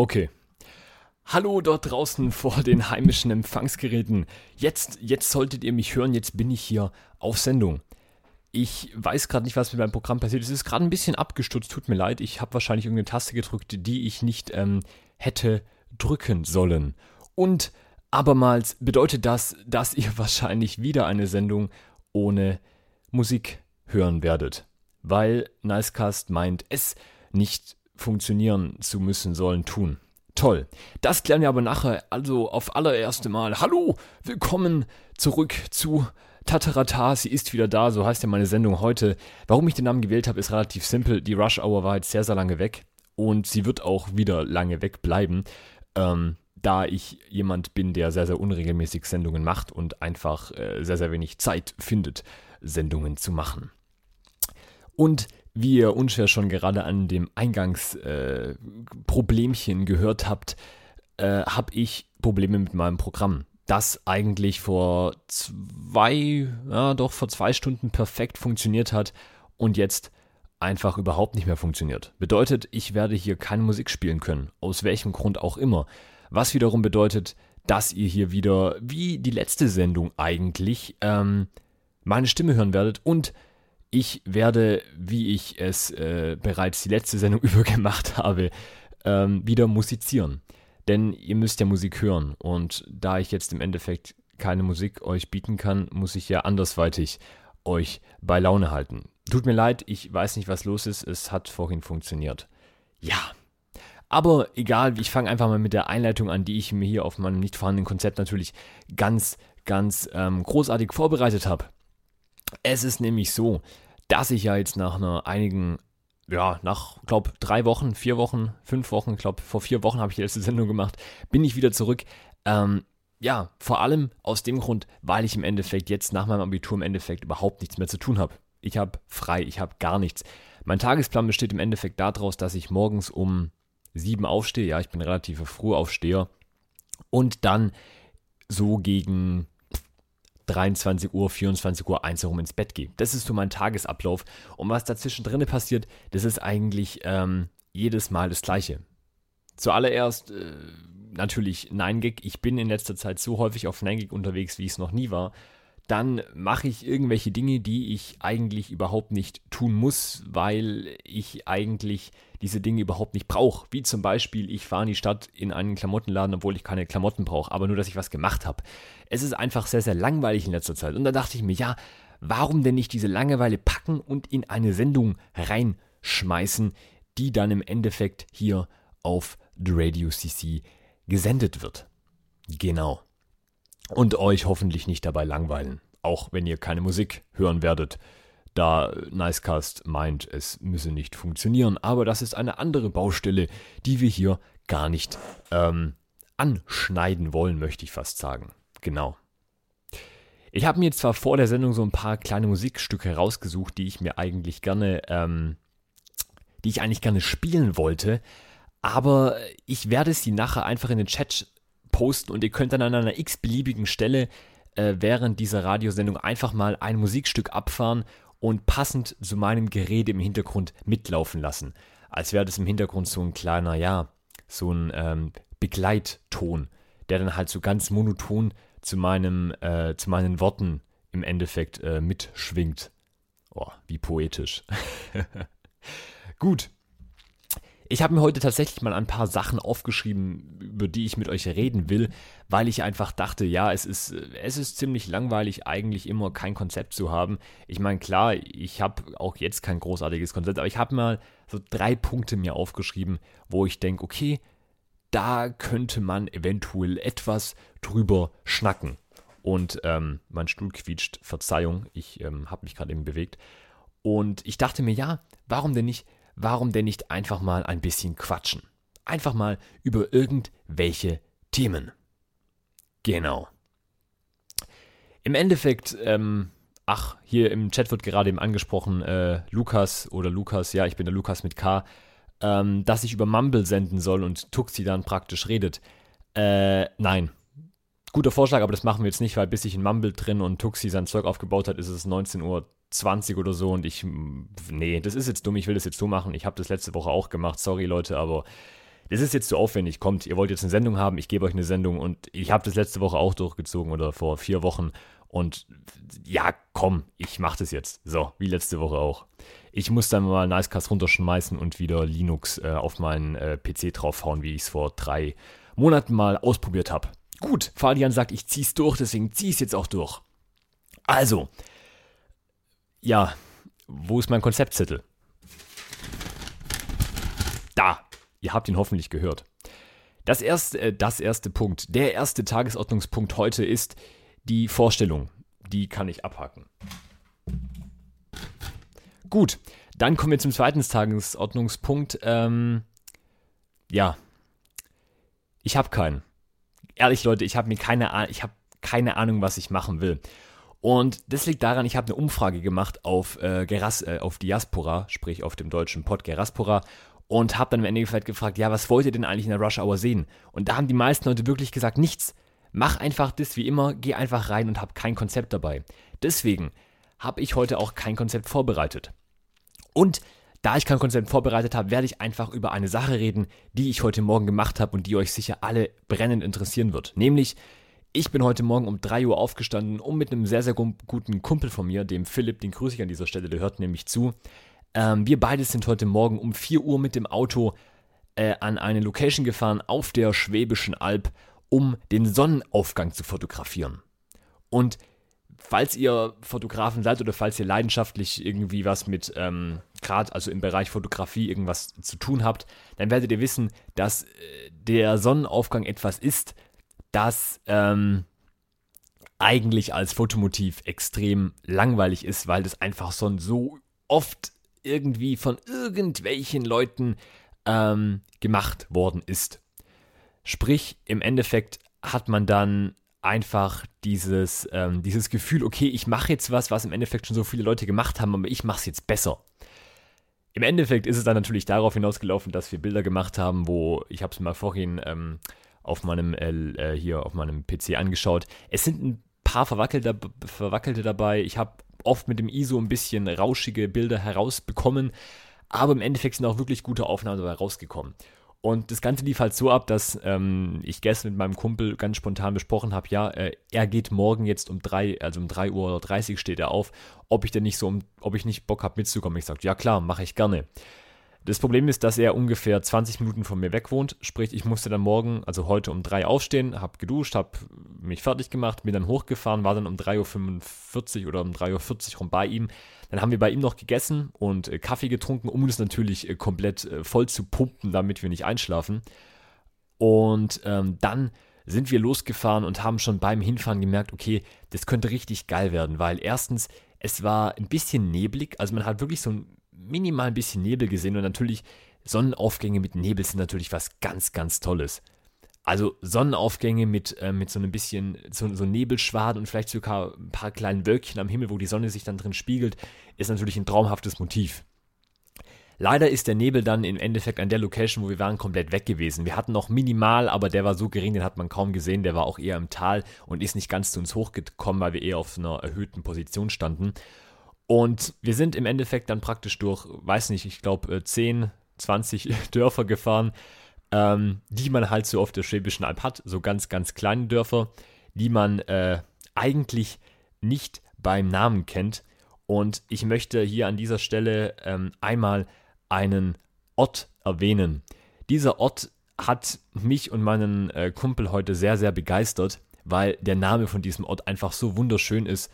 Okay. Hallo dort draußen vor den heimischen Empfangsgeräten. Jetzt, jetzt solltet ihr mich hören, jetzt bin ich hier auf Sendung. Ich weiß gerade nicht, was mit meinem Programm passiert. Es ist gerade ein bisschen abgestürzt, tut mir leid. Ich habe wahrscheinlich irgendeine Taste gedrückt, die ich nicht ähm, hätte drücken sollen. Und abermals bedeutet das, dass ihr wahrscheinlich wieder eine Sendung ohne Musik hören werdet. Weil Nicecast meint, es nicht funktionieren zu müssen, sollen tun. Toll. Das klären wir aber nachher. Also auf allererste Mal. Hallo, willkommen zurück zu Tatarata. Sie ist wieder da, so heißt ja meine Sendung heute. Warum ich den Namen gewählt habe, ist relativ simpel. Die Rush Hour war jetzt sehr, sehr lange weg und sie wird auch wieder lange wegbleiben. Ähm, da ich jemand bin, der sehr, sehr unregelmäßig Sendungen macht und einfach äh, sehr, sehr wenig Zeit findet, Sendungen zu machen. Und wie ihr unschwer schon gerade an dem Eingangsproblemchen äh, gehört habt, äh, habe ich Probleme mit meinem Programm. Das eigentlich vor zwei, ja doch vor zwei Stunden perfekt funktioniert hat und jetzt einfach überhaupt nicht mehr funktioniert. Bedeutet, ich werde hier keine Musik spielen können, aus welchem Grund auch immer. Was wiederum bedeutet, dass ihr hier wieder, wie die letzte Sendung eigentlich, ähm, meine Stimme hören werdet und ich werde, wie ich es äh, bereits die letzte Sendung über gemacht habe, ähm, wieder musizieren. Denn ihr müsst ja Musik hören. Und da ich jetzt im Endeffekt keine Musik euch bieten kann, muss ich ja andersweitig euch bei Laune halten. Tut mir leid, ich weiß nicht, was los ist. Es hat vorhin funktioniert. Ja. Aber egal, ich fange einfach mal mit der Einleitung an, die ich mir hier auf meinem nicht vorhandenen Konzept natürlich ganz, ganz ähm, großartig vorbereitet habe. Es ist nämlich so, dass ich ja jetzt nach einer einigen, ja, nach, glaube drei Wochen, vier Wochen, fünf Wochen, glaube vor vier Wochen habe ich die letzte Sendung gemacht, bin ich wieder zurück. Ähm, ja, vor allem aus dem Grund, weil ich im Endeffekt jetzt nach meinem Abitur im Endeffekt überhaupt nichts mehr zu tun habe. Ich habe frei, ich habe gar nichts. Mein Tagesplan besteht im Endeffekt daraus, dass ich morgens um sieben aufstehe. Ja, ich bin relativ früh Aufsteher. Und dann so gegen 23 Uhr, 24 Uhr, 1 herum ins Bett gehe. Das ist so mein Tagesablauf. Und was dazwischen drinne passiert, das ist eigentlich ähm, jedes Mal das Gleiche. Zuallererst äh, natürlich 9gig. Ich bin in letzter Zeit so häufig auf 9gig unterwegs, wie ich es noch nie war dann mache ich irgendwelche Dinge, die ich eigentlich überhaupt nicht tun muss, weil ich eigentlich diese Dinge überhaupt nicht brauche. Wie zum Beispiel, ich fahre in die Stadt in einen Klamottenladen, obwohl ich keine Klamotten brauche, aber nur, dass ich was gemacht habe. Es ist einfach sehr, sehr langweilig in letzter Zeit. Und da dachte ich mir, ja, warum denn nicht diese Langeweile packen und in eine Sendung reinschmeißen, die dann im Endeffekt hier auf The Radio CC gesendet wird. Genau und euch hoffentlich nicht dabei langweilen, auch wenn ihr keine Musik hören werdet, da Nicecast meint, es müsse nicht funktionieren. Aber das ist eine andere Baustelle, die wir hier gar nicht ähm, anschneiden wollen, möchte ich fast sagen. Genau. Ich habe mir zwar vor der Sendung so ein paar kleine Musikstücke rausgesucht, die ich mir eigentlich gerne, ähm, die ich eigentlich gerne spielen wollte, aber ich werde sie nachher einfach in den Chat posten und ihr könnt dann an einer x-beliebigen Stelle äh, während dieser Radiosendung einfach mal ein Musikstück abfahren und passend zu meinem Gerede im Hintergrund mitlaufen lassen. Als wäre das im Hintergrund so ein kleiner, ja, so ein ähm, Begleitton, der dann halt so ganz monoton zu meinem, äh, zu meinen Worten im Endeffekt äh, mitschwingt. Oh, wie poetisch. Gut, ich habe mir heute tatsächlich mal ein paar Sachen aufgeschrieben, über die ich mit euch reden will, weil ich einfach dachte, ja, es ist, es ist ziemlich langweilig, eigentlich immer kein Konzept zu haben. Ich meine, klar, ich habe auch jetzt kein großartiges Konzept, aber ich habe mal so drei Punkte mir aufgeschrieben, wo ich denke, okay, da könnte man eventuell etwas drüber schnacken. Und ähm, mein Stuhl quietscht, Verzeihung, ich ähm, habe mich gerade eben bewegt. Und ich dachte mir, ja, warum denn nicht warum denn nicht einfach mal ein bisschen quatschen? Einfach mal über irgendwelche Themen. Genau. Im Endeffekt, ähm, ach, hier im Chat wird gerade eben angesprochen, äh, Lukas oder Lukas, ja, ich bin der Lukas mit K, ähm, dass ich über Mumble senden soll und Tuxi dann praktisch redet. Äh, nein. Guter Vorschlag, aber das machen wir jetzt nicht, weil bis ich in Mumble drin und Tuxi sein Zeug aufgebaut hat, ist es 19 Uhr 20 oder so und ich, nee, das ist jetzt dumm, ich will das jetzt so machen. Ich habe das letzte Woche auch gemacht, sorry Leute, aber das ist jetzt zu aufwendig, kommt, ihr wollt jetzt eine Sendung haben, ich gebe euch eine Sendung und ich habe das letzte Woche auch durchgezogen oder vor vier Wochen und ja, komm, ich mache das jetzt. So, wie letzte Woche auch. Ich muss dann mal Nicecast runterschmeißen und wieder Linux äh, auf meinen äh, PC draufhauen, wie ich es vor drei Monaten mal ausprobiert habe. Gut, Fabian sagt, ich zieh's durch, deswegen zieh es jetzt auch durch. Also, ja, wo ist mein Konzeptzettel? Da, ihr habt ihn hoffentlich gehört. Das erste, äh, das erste Punkt, der erste Tagesordnungspunkt heute ist die Vorstellung. Die kann ich abhaken. Gut, dann kommen wir zum zweiten Tagesordnungspunkt. Ähm, ja, ich habe keinen. Ehrlich, Leute, ich habe mir keine Ahnung, ich habe keine Ahnung, was ich machen will. Und das liegt daran, ich habe eine Umfrage gemacht auf, äh, Geras, äh, auf Diaspora, sprich auf dem deutschen Pod Geraspora, und habe dann im Endeffekt gefragt, ja, was wollt ihr denn eigentlich in der Rush Hour sehen? Und da haben die meisten Leute wirklich gesagt, nichts. Mach einfach das wie immer, geh einfach rein und hab kein Konzept dabei. Deswegen habe ich heute auch kein Konzept vorbereitet. Und da ich kein Konzept vorbereitet habe, werde ich einfach über eine Sache reden, die ich heute Morgen gemacht habe und die euch sicher alle brennend interessieren wird. Nämlich, ich bin heute Morgen um 3 Uhr aufgestanden, um mit einem sehr, sehr guten Kumpel von mir, dem Philipp, den grüße ich an dieser Stelle, der hört nämlich zu. Ähm, wir beide sind heute Morgen um 4 Uhr mit dem Auto äh, an eine Location gefahren auf der Schwäbischen Alb, um den Sonnenaufgang zu fotografieren. Und falls ihr Fotografen seid oder falls ihr leidenschaftlich irgendwie was mit, ähm, gerade also im Bereich Fotografie irgendwas zu tun habt, dann werdet ihr wissen, dass äh, der Sonnenaufgang etwas ist, das ähm, eigentlich als Fotomotiv extrem langweilig ist, weil das einfach so, so oft irgendwie von irgendwelchen Leuten ähm, gemacht worden ist. Sprich, im Endeffekt hat man dann einfach dieses, ähm, dieses Gefühl, okay, ich mache jetzt was, was im Endeffekt schon so viele Leute gemacht haben, aber ich mache es jetzt besser. Im Endeffekt ist es dann natürlich darauf hinausgelaufen, dass wir Bilder gemacht haben, wo, ich habe es mal vorhin ähm, auf meinem äh, äh hier auf meinem PC angeschaut. Es sind ein paar Verwackelte, Verwackelte dabei. Ich habe oft mit dem ISO ein bisschen rauschige Bilder herausbekommen, aber im Endeffekt sind auch wirklich gute Aufnahmen dabei rausgekommen. Und das Ganze lief halt so ab, dass ähm, ich gestern mit meinem Kumpel ganz spontan besprochen habe, ja, äh, er geht morgen jetzt um 3, also um 3 Uhr 30 steht er auf, ob ich denn nicht so, um, ob ich nicht Bock habe mitzukommen. Ich sage, ja klar, mache ich gerne. Das Problem ist, dass er ungefähr 20 Minuten von mir weg wohnt. Sprich, ich musste dann morgen, also heute um 3 aufstehen, habe geduscht, habe mich fertig gemacht, bin dann hochgefahren, war dann um 3.45 Uhr oder um 3.40 Uhr rum bei ihm. Dann haben wir bei ihm noch gegessen und äh, Kaffee getrunken, um uns natürlich äh, komplett äh, voll zu pumpen, damit wir nicht einschlafen. Und ähm, dann sind wir losgefahren und haben schon beim Hinfahren gemerkt, okay, das könnte richtig geil werden, weil erstens, es war ein bisschen neblig, also man hat wirklich so ein minimal ein bisschen Nebel gesehen und natürlich Sonnenaufgänge mit Nebel sind natürlich was ganz, ganz Tolles. Also Sonnenaufgänge mit, äh, mit so einem bisschen, so, so Nebelschwaden und vielleicht sogar ein paar kleinen Wölkchen am Himmel, wo die Sonne sich dann drin spiegelt, ist natürlich ein traumhaftes Motiv. Leider ist der Nebel dann im Endeffekt an der Location, wo wir waren, komplett weg gewesen. Wir hatten noch minimal, aber der war so gering, den hat man kaum gesehen. Der war auch eher im Tal und ist nicht ganz zu uns hochgekommen, weil wir eher auf einer erhöhten Position standen. Und wir sind im Endeffekt dann praktisch durch, weiß nicht, ich glaube 10, 20 Dörfer gefahren, ähm, die man halt so auf der Schwäbischen Alb hat, so ganz, ganz kleine Dörfer, die man äh, eigentlich nicht beim Namen kennt. Und ich möchte hier an dieser Stelle ähm, einmal einen Ort erwähnen. Dieser Ort hat mich und meinen äh, Kumpel heute sehr, sehr begeistert, weil der Name von diesem Ort einfach so wunderschön ist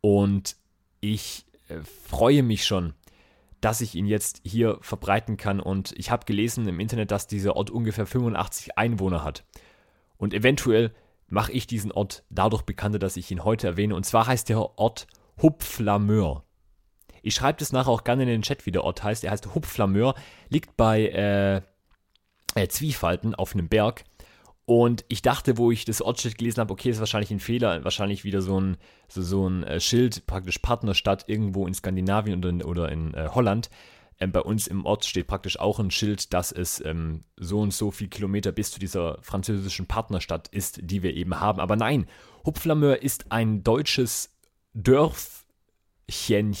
und ich äh, freue mich schon, dass ich ihn jetzt hier verbreiten kann. Und ich habe gelesen im Internet, dass dieser Ort ungefähr 85 Einwohner hat. Und eventuell mache ich diesen Ort dadurch bekannter, dass ich ihn heute erwähne. Und zwar heißt der Ort Hupflameur. Ich schreibe das nachher auch gerne in den Chat, wie der Ort heißt. Er heißt Hupflameur, liegt bei äh, äh, Zwiefalten auf einem Berg und ich dachte, wo ich das Ortsschild gelesen habe, okay, ist wahrscheinlich ein Fehler, wahrscheinlich wieder so ein, so, so ein äh, Schild, praktisch Partnerstadt irgendwo in Skandinavien oder in, oder in äh, Holland. Ähm, bei uns im Ort steht praktisch auch ein Schild, dass es ähm, so und so viel Kilometer bis zu dieser französischen Partnerstadt ist, die wir eben haben. Aber nein, Hupflameur ist ein deutsches Dörfchen,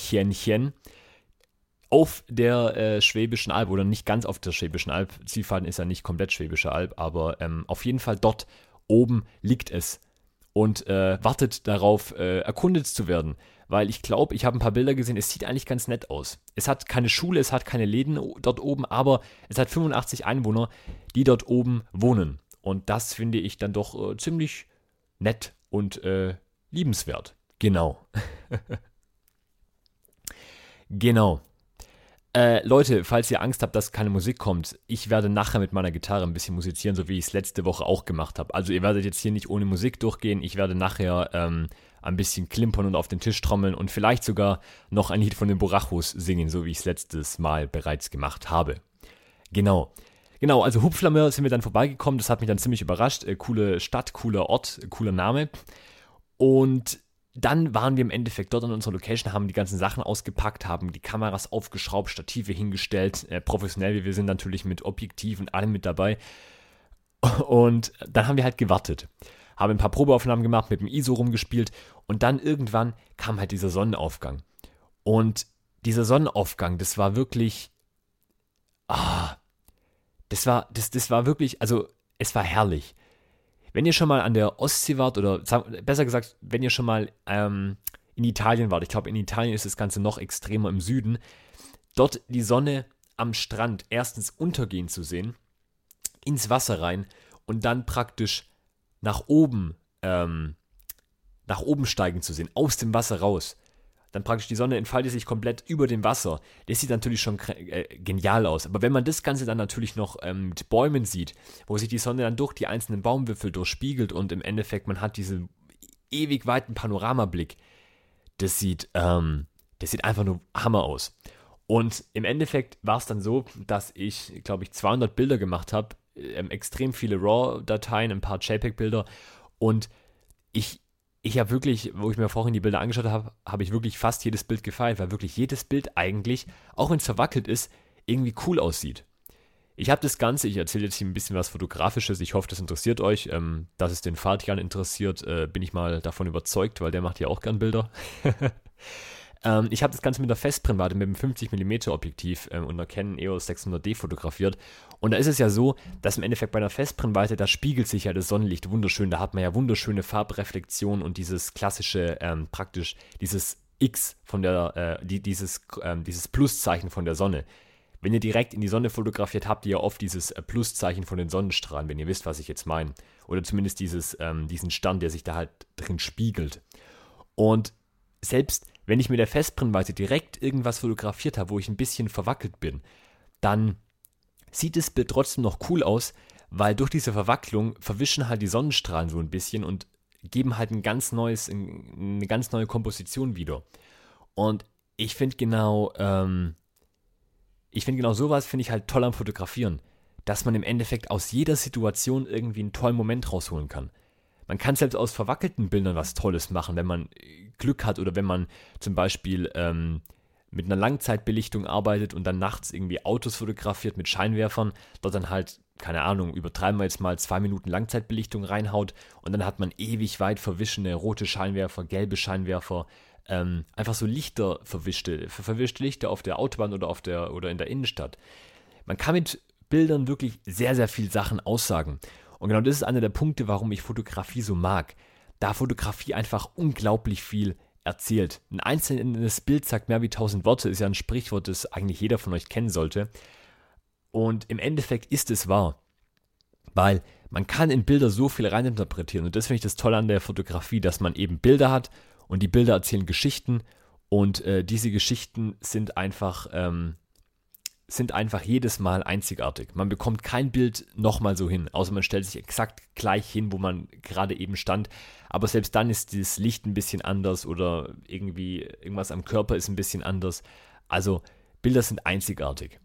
auf der äh, Schwäbischen Alb oder nicht ganz auf der Schwäbischen Alb. Zielfaden ist ja nicht komplett Schwäbische Alb, aber ähm, auf jeden Fall dort oben liegt es und äh, wartet darauf, äh, erkundet zu werden. Weil ich glaube, ich habe ein paar Bilder gesehen, es sieht eigentlich ganz nett aus. Es hat keine Schule, es hat keine Läden dort oben, aber es hat 85 Einwohner, die dort oben wohnen. Und das finde ich dann doch äh, ziemlich nett und äh, liebenswert. Genau. genau. Äh, Leute, falls ihr Angst habt, dass keine Musik kommt, ich werde nachher mit meiner Gitarre ein bisschen musizieren, so wie ich es letzte Woche auch gemacht habe. Also ihr werdet jetzt hier nicht ohne Musik durchgehen. Ich werde nachher ähm, ein bisschen klimpern und auf den Tisch trommeln und vielleicht sogar noch ein Lied von den Borachos singen, so wie ich es letztes Mal bereits gemacht habe. Genau. Genau, also Hupflammer sind wir dann vorbeigekommen, das hat mich dann ziemlich überrascht. Äh, coole Stadt, cooler Ort, cooler Name. Und dann waren wir im Endeffekt dort an unserer Location, haben die ganzen Sachen ausgepackt, haben die Kameras aufgeschraubt, Stative hingestellt, äh, professionell wie wir sind natürlich mit Objektiv und allem mit dabei. Und dann haben wir halt gewartet, haben ein paar Probeaufnahmen gemacht, mit dem ISO rumgespielt und dann irgendwann kam halt dieser Sonnenaufgang. Und dieser Sonnenaufgang, das war wirklich, ah, das war, das, das war wirklich, also es war herrlich. Wenn ihr schon mal an der Ostsee wart, oder besser gesagt, wenn ihr schon mal ähm, in Italien wart, ich glaube, in Italien ist das Ganze noch extremer im Süden, dort die Sonne am Strand erstens untergehen zu sehen, ins Wasser rein und dann praktisch nach oben, ähm, nach oben steigen zu sehen, aus dem Wasser raus dann praktisch die Sonne entfaltet sich komplett über dem Wasser. Das sieht natürlich schon äh, genial aus. Aber wenn man das Ganze dann natürlich noch ähm, mit Bäumen sieht, wo sich die Sonne dann durch die einzelnen Baumwipfel durchspiegelt und im Endeffekt man hat diesen ewig weiten Panoramablick, das sieht, ähm, das sieht einfach nur Hammer aus. Und im Endeffekt war es dann so, dass ich, glaube ich, 200 Bilder gemacht habe, ähm, extrem viele RAW-Dateien, ein paar JPEG-Bilder und ich ich habe wirklich, wo ich mir vorhin die Bilder angeschaut habe, habe ich wirklich fast jedes Bild gefeiert, weil wirklich jedes Bild eigentlich, auch wenn es verwackelt ist, irgendwie cool aussieht. Ich habe das Ganze, ich erzähle jetzt hier ein bisschen was Fotografisches, ich hoffe, das interessiert euch. Ähm, dass es den Fatian interessiert, äh, bin ich mal davon überzeugt, weil der macht ja auch gern Bilder. Ähm, ich habe das Ganze mit einer Festbrennweite mit einem 50mm Objektiv ähm, und einer Canon EOS 600D fotografiert. Und da ist es ja so, dass im Endeffekt bei einer Festbrennweite, da spiegelt sich ja das Sonnenlicht wunderschön. Da hat man ja wunderschöne Farbreflexion und dieses klassische, ähm, praktisch dieses X von der, äh, die, dieses, ähm, dieses Pluszeichen von der Sonne. Wenn ihr direkt in die Sonne fotografiert, habt ihr ja oft dieses äh, Pluszeichen von den Sonnenstrahlen, wenn ihr wisst, was ich jetzt meine. Oder zumindest dieses, ähm, diesen Stern, der sich da halt drin spiegelt. Und selbst wenn ich mit der Festbrennweite direkt irgendwas fotografiert habe, wo ich ein bisschen verwackelt bin, dann sieht das Bild trotzdem noch cool aus, weil durch diese Verwacklung verwischen halt die Sonnenstrahlen so ein bisschen und geben halt ein ganz neues, eine ganz neue Komposition wieder. Und ich finde genau, ähm, ich finde genau sowas finde ich halt toll am Fotografieren, dass man im Endeffekt aus jeder Situation irgendwie einen tollen Moment rausholen kann. Man kann selbst aus verwackelten Bildern was Tolles machen, wenn man Glück hat oder wenn man zum Beispiel ähm, mit einer Langzeitbelichtung arbeitet und dann nachts irgendwie Autos fotografiert mit Scheinwerfern, dort dann halt, keine Ahnung, übertreiben wir jetzt mal zwei Minuten Langzeitbelichtung reinhaut und dann hat man ewig weit verwischene rote Scheinwerfer, gelbe Scheinwerfer, ähm, einfach so Lichter verwischte, verwischte Lichter auf der Autobahn oder auf der oder in der Innenstadt. Man kann mit Bildern wirklich sehr, sehr viel Sachen aussagen. Und genau das ist einer der Punkte, warum ich Fotografie so mag. Da Fotografie einfach unglaublich viel erzählt. Ein einzelnes Bild sagt mehr wie tausend Worte, ist ja ein Sprichwort, das eigentlich jeder von euch kennen sollte. Und im Endeffekt ist es wahr. Weil man kann in Bilder so viel reininterpretieren. Und das finde ich das Tolle an der Fotografie, dass man eben Bilder hat und die Bilder erzählen Geschichten. Und äh, diese Geschichten sind einfach ähm, sind einfach jedes Mal einzigartig. Man bekommt kein Bild nochmal so hin, außer man stellt sich exakt gleich hin, wo man gerade eben stand. Aber selbst dann ist das Licht ein bisschen anders oder irgendwie irgendwas am Körper ist ein bisschen anders. Also Bilder sind einzigartig.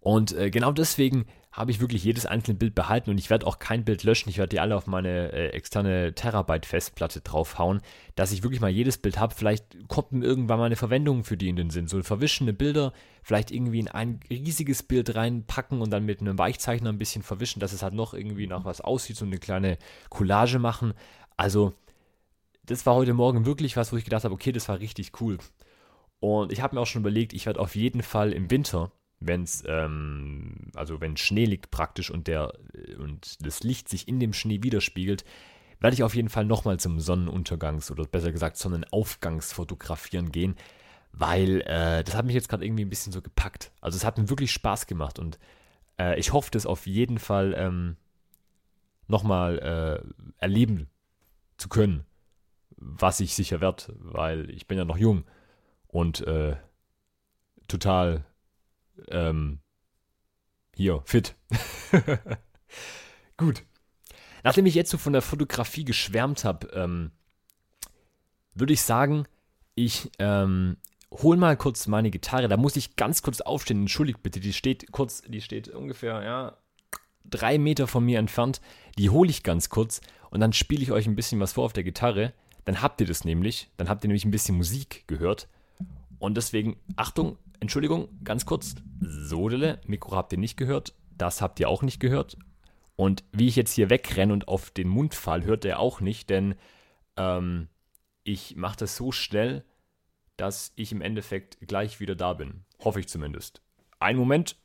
Und äh, genau deswegen habe ich wirklich jedes einzelne Bild behalten und ich werde auch kein Bild löschen. Ich werde die alle auf meine äh, externe Terabyte-Festplatte draufhauen, dass ich wirklich mal jedes Bild habe. Vielleicht kommt mir irgendwann mal eine Verwendung für die in den Sinn. So verwischende Bilder, vielleicht irgendwie in ein riesiges Bild reinpacken und dann mit einem Weichzeichner ein bisschen verwischen, dass es halt noch irgendwie nach was aussieht, so eine kleine Collage machen. Also, das war heute Morgen wirklich was, wo ich gedacht habe, okay, das war richtig cool. Und ich habe mir auch schon überlegt, ich werde auf jeden Fall im Winter, wenn es, ähm, also wenn Schnee liegt praktisch und der und das Licht sich in dem Schnee widerspiegelt, werde ich auf jeden Fall nochmal zum Sonnenuntergangs- oder besser gesagt Sonnenaufgangsfotografieren gehen, weil äh, das hat mich jetzt gerade irgendwie ein bisschen so gepackt. Also es hat mir wirklich Spaß gemacht und äh, ich hoffe, das auf jeden Fall ähm, nochmal äh, erleben zu können, was ich sicher werde, weil ich bin ja noch jung und äh, total ähm, hier fit. Gut. Nachdem ich jetzt so von der Fotografie geschwärmt habe, ähm, würde ich sagen, ich ähm, hol mal kurz meine Gitarre. Da muss ich ganz kurz aufstehen. Entschuldigt bitte, die steht kurz, die steht ungefähr, ja, drei Meter von mir entfernt. Die hole ich ganz kurz und dann spiele ich euch ein bisschen was vor auf der Gitarre. Dann habt ihr das nämlich. Dann habt ihr nämlich ein bisschen Musik gehört. Und deswegen, Achtung, Entschuldigung, ganz kurz. Sodele, Mikro habt ihr nicht gehört. Das habt ihr auch nicht gehört. Und wie ich jetzt hier wegrenne und auf den Mund fall, hört er auch nicht, denn ähm, ich mache das so schnell, dass ich im Endeffekt gleich wieder da bin. Hoffe ich zumindest. Ein Moment.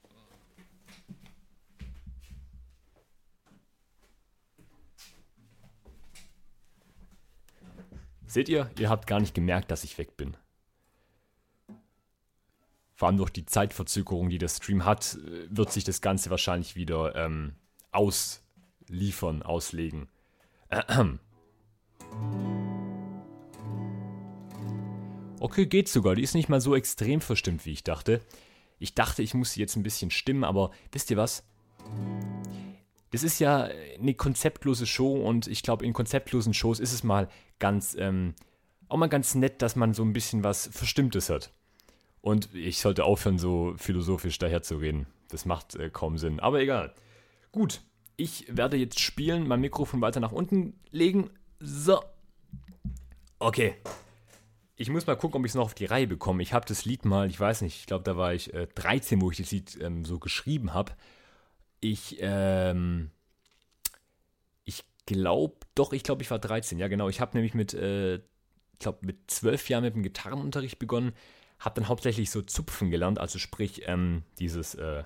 Seht ihr, ihr habt gar nicht gemerkt, dass ich weg bin. Vor allem durch die Zeitverzögerung, die der Stream hat, wird sich das Ganze wahrscheinlich wieder ähm, ausliefern, auslegen. Okay, geht sogar. Die ist nicht mal so extrem verstimmt, wie ich dachte. Ich dachte, ich muss sie jetzt ein bisschen stimmen, aber wisst ihr was? Das ist ja eine konzeptlose Show und ich glaube, in konzeptlosen Shows ist es mal ganz, ähm, auch mal ganz nett, dass man so ein bisschen was Verstimmtes hat. Und ich sollte aufhören, so philosophisch daherzureden. Das macht äh, kaum Sinn. Aber egal. Gut, ich werde jetzt spielen, mein Mikrofon weiter nach unten legen. So. Okay. Ich muss mal gucken, ob ich es noch auf die Reihe bekomme. Ich habe das Lied mal, ich weiß nicht, ich glaube, da war ich äh, 13, wo ich das Lied ähm, so geschrieben habe. Ich, ähm, ich glaube, doch, ich glaube, ich war 13. Ja, genau. Ich habe nämlich mit, äh, ich glaube, mit 12 Jahren mit dem Gitarrenunterricht begonnen. Habe dann hauptsächlich so Zupfen gelernt, also sprich, ähm, dieses, äh,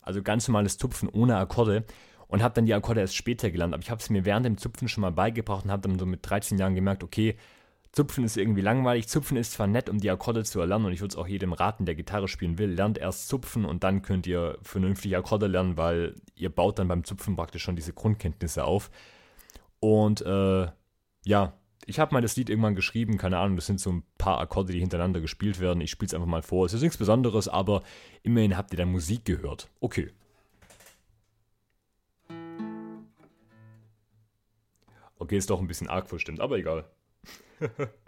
also ganz normales Zupfen ohne Akkorde und habe dann die Akkorde erst später gelernt. Aber ich habe es mir während dem Zupfen schon mal beigebracht und habe dann so mit 13 Jahren gemerkt, okay, Zupfen ist irgendwie langweilig. Zupfen ist zwar nett, um die Akkorde zu erlernen und ich würde es auch jedem raten, der Gitarre spielen will, lernt erst Zupfen und dann könnt ihr vernünftig Akkorde lernen, weil ihr baut dann beim Zupfen praktisch schon diese Grundkenntnisse auf. Und äh, ja, ich habe mal das Lied irgendwann geschrieben, keine Ahnung, das sind so ein paar Akkorde, die hintereinander gespielt werden. Ich spiele es einfach mal vor. Es ist nichts Besonderes, aber immerhin habt ihr dann Musik gehört. Okay, Okay, ist doch ein bisschen arg verstimmt, aber egal.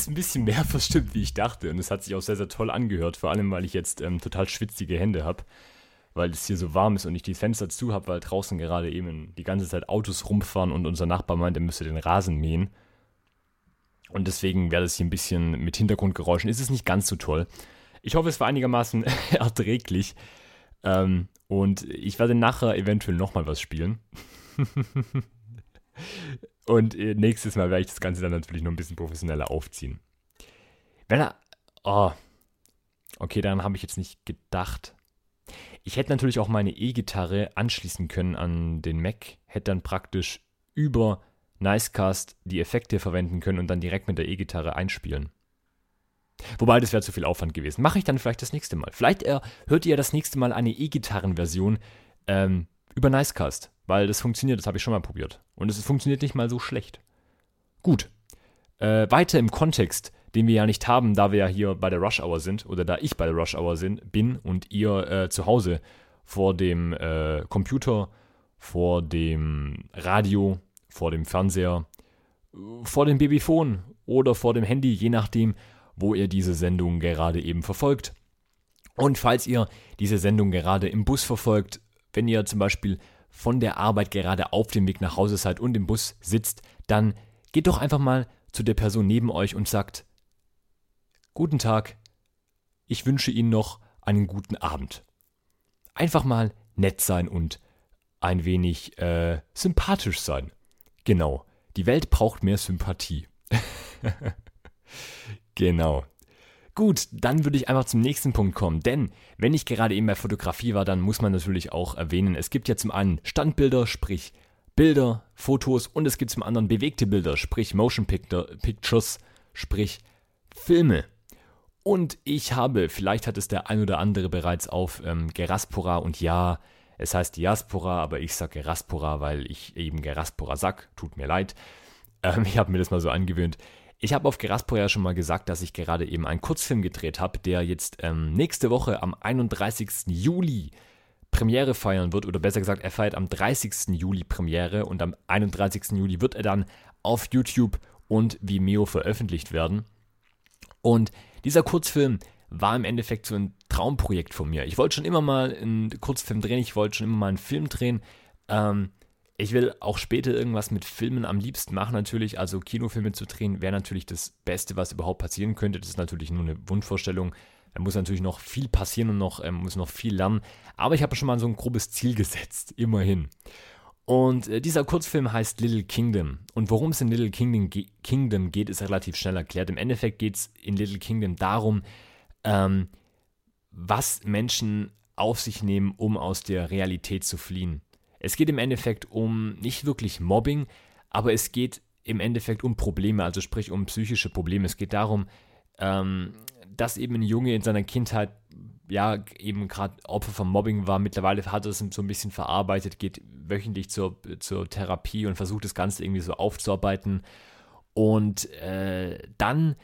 ist ein bisschen mehr verstimmt, wie ich dachte. Und es hat sich auch sehr, sehr toll angehört. Vor allem, weil ich jetzt ähm, total schwitzige Hände habe. Weil es hier so warm ist und ich die Fenster zu habe, weil draußen gerade eben die ganze Zeit Autos rumfahren und unser Nachbar meint, er müsste den Rasen mähen. Und deswegen wäre das hier ein bisschen mit Hintergrundgeräuschen. Ist es nicht ganz so toll. Ich hoffe, es war einigermaßen erträglich. Ähm, und ich werde nachher eventuell nochmal was spielen. Und äh, nächstes Mal werde ich das Ganze dann natürlich noch ein bisschen professioneller aufziehen. Wenn er. Oh. Okay, daran habe ich jetzt nicht gedacht. Ich hätte natürlich auch meine E-Gitarre anschließen können an den Mac, hätte dann praktisch über Nicecast die Effekte verwenden können und dann direkt mit der E-Gitarre einspielen. Wobei, das wäre zu viel Aufwand gewesen. Mache ich dann vielleicht das nächste Mal. Vielleicht äh, hört ihr das nächste Mal eine E-Gitarren-Version ähm, über Nicecast, weil das funktioniert, das habe ich schon mal probiert. Und es funktioniert nicht mal so schlecht. Gut. Äh, weiter im Kontext, den wir ja nicht haben, da wir ja hier bei der Rush Hour sind, oder da ich bei der Rush Hour sind, bin und ihr äh, zu Hause vor dem äh, Computer, vor dem Radio, vor dem Fernseher, vor dem Babyphone oder vor dem Handy, je nachdem, wo ihr diese Sendung gerade eben verfolgt. Und falls ihr diese Sendung gerade im Bus verfolgt, wenn ihr zum Beispiel von der Arbeit gerade auf dem Weg nach Hause seid und im Bus sitzt, dann geht doch einfach mal zu der Person neben euch und sagt, Guten Tag, ich wünsche Ihnen noch einen guten Abend. Einfach mal nett sein und ein wenig äh, sympathisch sein. Genau, die Welt braucht mehr Sympathie. genau. Gut, dann würde ich einfach zum nächsten Punkt kommen, denn wenn ich gerade eben bei Fotografie war, dann muss man natürlich auch erwähnen, es gibt ja zum einen Standbilder, sprich Bilder, Fotos und es gibt zum anderen bewegte Bilder, sprich Motion Pictures, sprich Filme. Und ich habe, vielleicht hat es der ein oder andere bereits auf ähm, Geraspora und ja, es heißt Diaspora, aber ich sage Geraspora, weil ich eben Geraspora sag. Tut mir leid. Ähm, ich habe mir das mal so angewöhnt. Ich habe auf Geraspora ja schon mal gesagt, dass ich gerade eben einen Kurzfilm gedreht habe, der jetzt ähm, nächste Woche am 31. Juli Premiere feiern wird, oder besser gesagt, er feiert am 30. Juli Premiere und am 31. Juli wird er dann auf YouTube und Vimeo veröffentlicht werden. Und dieser Kurzfilm war im Endeffekt so ein Traumprojekt von mir. Ich wollte schon immer mal einen Kurzfilm drehen, ich wollte schon immer mal einen Film drehen. Ähm, ich will auch später irgendwas mit Filmen am liebsten machen, natürlich. Also Kinofilme zu drehen wäre natürlich das Beste, was überhaupt passieren könnte. Das ist natürlich nur eine Wunschvorstellung. Da muss natürlich noch viel passieren und noch, ähm, muss noch viel lernen. Aber ich habe schon mal so ein grobes Ziel gesetzt, immerhin. Und äh, dieser Kurzfilm heißt Little Kingdom. Und worum es in Little Kingdom, ge Kingdom geht, ist relativ schnell erklärt. Im Endeffekt geht es in Little Kingdom darum, ähm, was Menschen auf sich nehmen, um aus der Realität zu fliehen. Es geht im Endeffekt um nicht wirklich Mobbing, aber es geht im Endeffekt um Probleme, also sprich um psychische Probleme. Es geht darum, ähm, dass eben ein Junge in seiner Kindheit ja eben gerade Opfer von Mobbing war. Mittlerweile hat er es so ein bisschen verarbeitet, geht wöchentlich zur, zur Therapie und versucht das Ganze irgendwie so aufzuarbeiten. Und äh, dann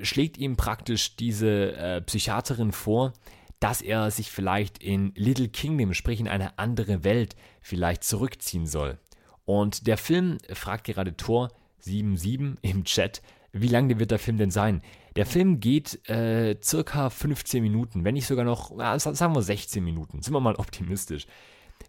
schlägt ihm praktisch diese äh, Psychiaterin vor, dass er sich vielleicht in Little Kingdom, sprich in eine andere Welt, vielleicht zurückziehen soll. Und der Film fragt gerade Tor77 im Chat, wie lange wird der Film denn sein? Der Film geht äh, circa 15 Minuten, wenn nicht sogar noch, äh, sagen wir 16 Minuten, sind wir mal optimistisch.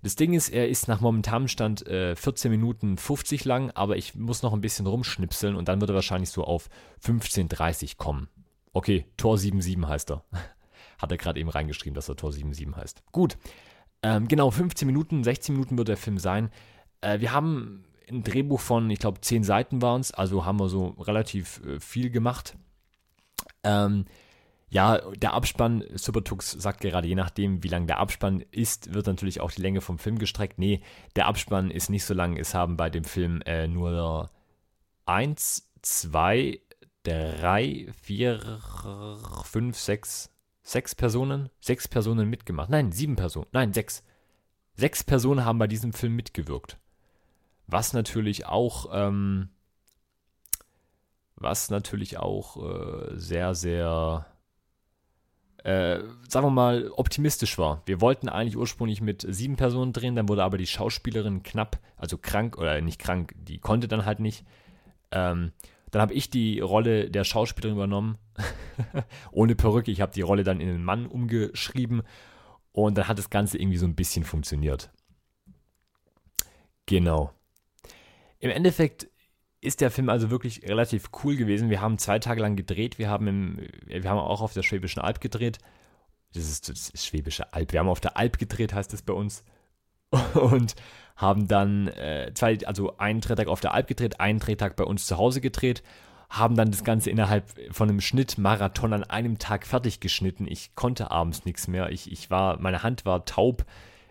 Das Ding ist, er ist nach momentanem Stand äh, 14 Minuten 50 lang, aber ich muss noch ein bisschen rumschnipseln und dann wird er wahrscheinlich so auf 15.30 kommen. Okay, Tor 77 heißt er. Hat er gerade eben reingeschrieben, dass er Tor 77 heißt. Gut. Ähm, genau, 15 Minuten, 16 Minuten wird der Film sein. Äh, wir haben ein Drehbuch von, ich glaube, 10 Seiten waren es, also haben wir so relativ äh, viel gemacht. Ähm, ja, der Abspann, Supertux sagt gerade, je nachdem, wie lang der Abspann ist, wird natürlich auch die Länge vom Film gestreckt. Nee, der Abspann ist nicht so lang. Es haben bei dem Film äh, nur 1, 2, 3, 4, 5, 6, sechs Personen, sechs Personen mitgemacht. Nein, sieben Personen. Nein, sechs. Sechs Personen haben bei diesem Film mitgewirkt. Was natürlich auch, ähm, was natürlich auch äh, sehr, sehr, äh, sagen wir mal, optimistisch war. Wir wollten eigentlich ursprünglich mit sieben Personen drehen, dann wurde aber die Schauspielerin knapp, also krank oder nicht krank, die konnte dann halt nicht. Ähm, dann habe ich die Rolle der Schauspielerin übernommen, ohne Perücke. Ich habe die Rolle dann in den Mann umgeschrieben und dann hat das Ganze irgendwie so ein bisschen funktioniert. Genau. Im Endeffekt ist der Film also wirklich relativ cool gewesen. Wir haben zwei Tage lang gedreht. Wir haben, im, wir haben auch auf der Schwäbischen Alb gedreht. Das ist, das Schwäbische Alb. Wir haben auf der Alb gedreht, heißt es bei uns. und haben dann äh, zwei, also einen Drehtag auf der Alp gedreht, einen Drehtag bei uns zu Hause gedreht, haben dann das Ganze innerhalb von einem Schnittmarathon an einem Tag fertig geschnitten. Ich konnte abends nichts mehr. Ich, ich war, meine Hand war taub.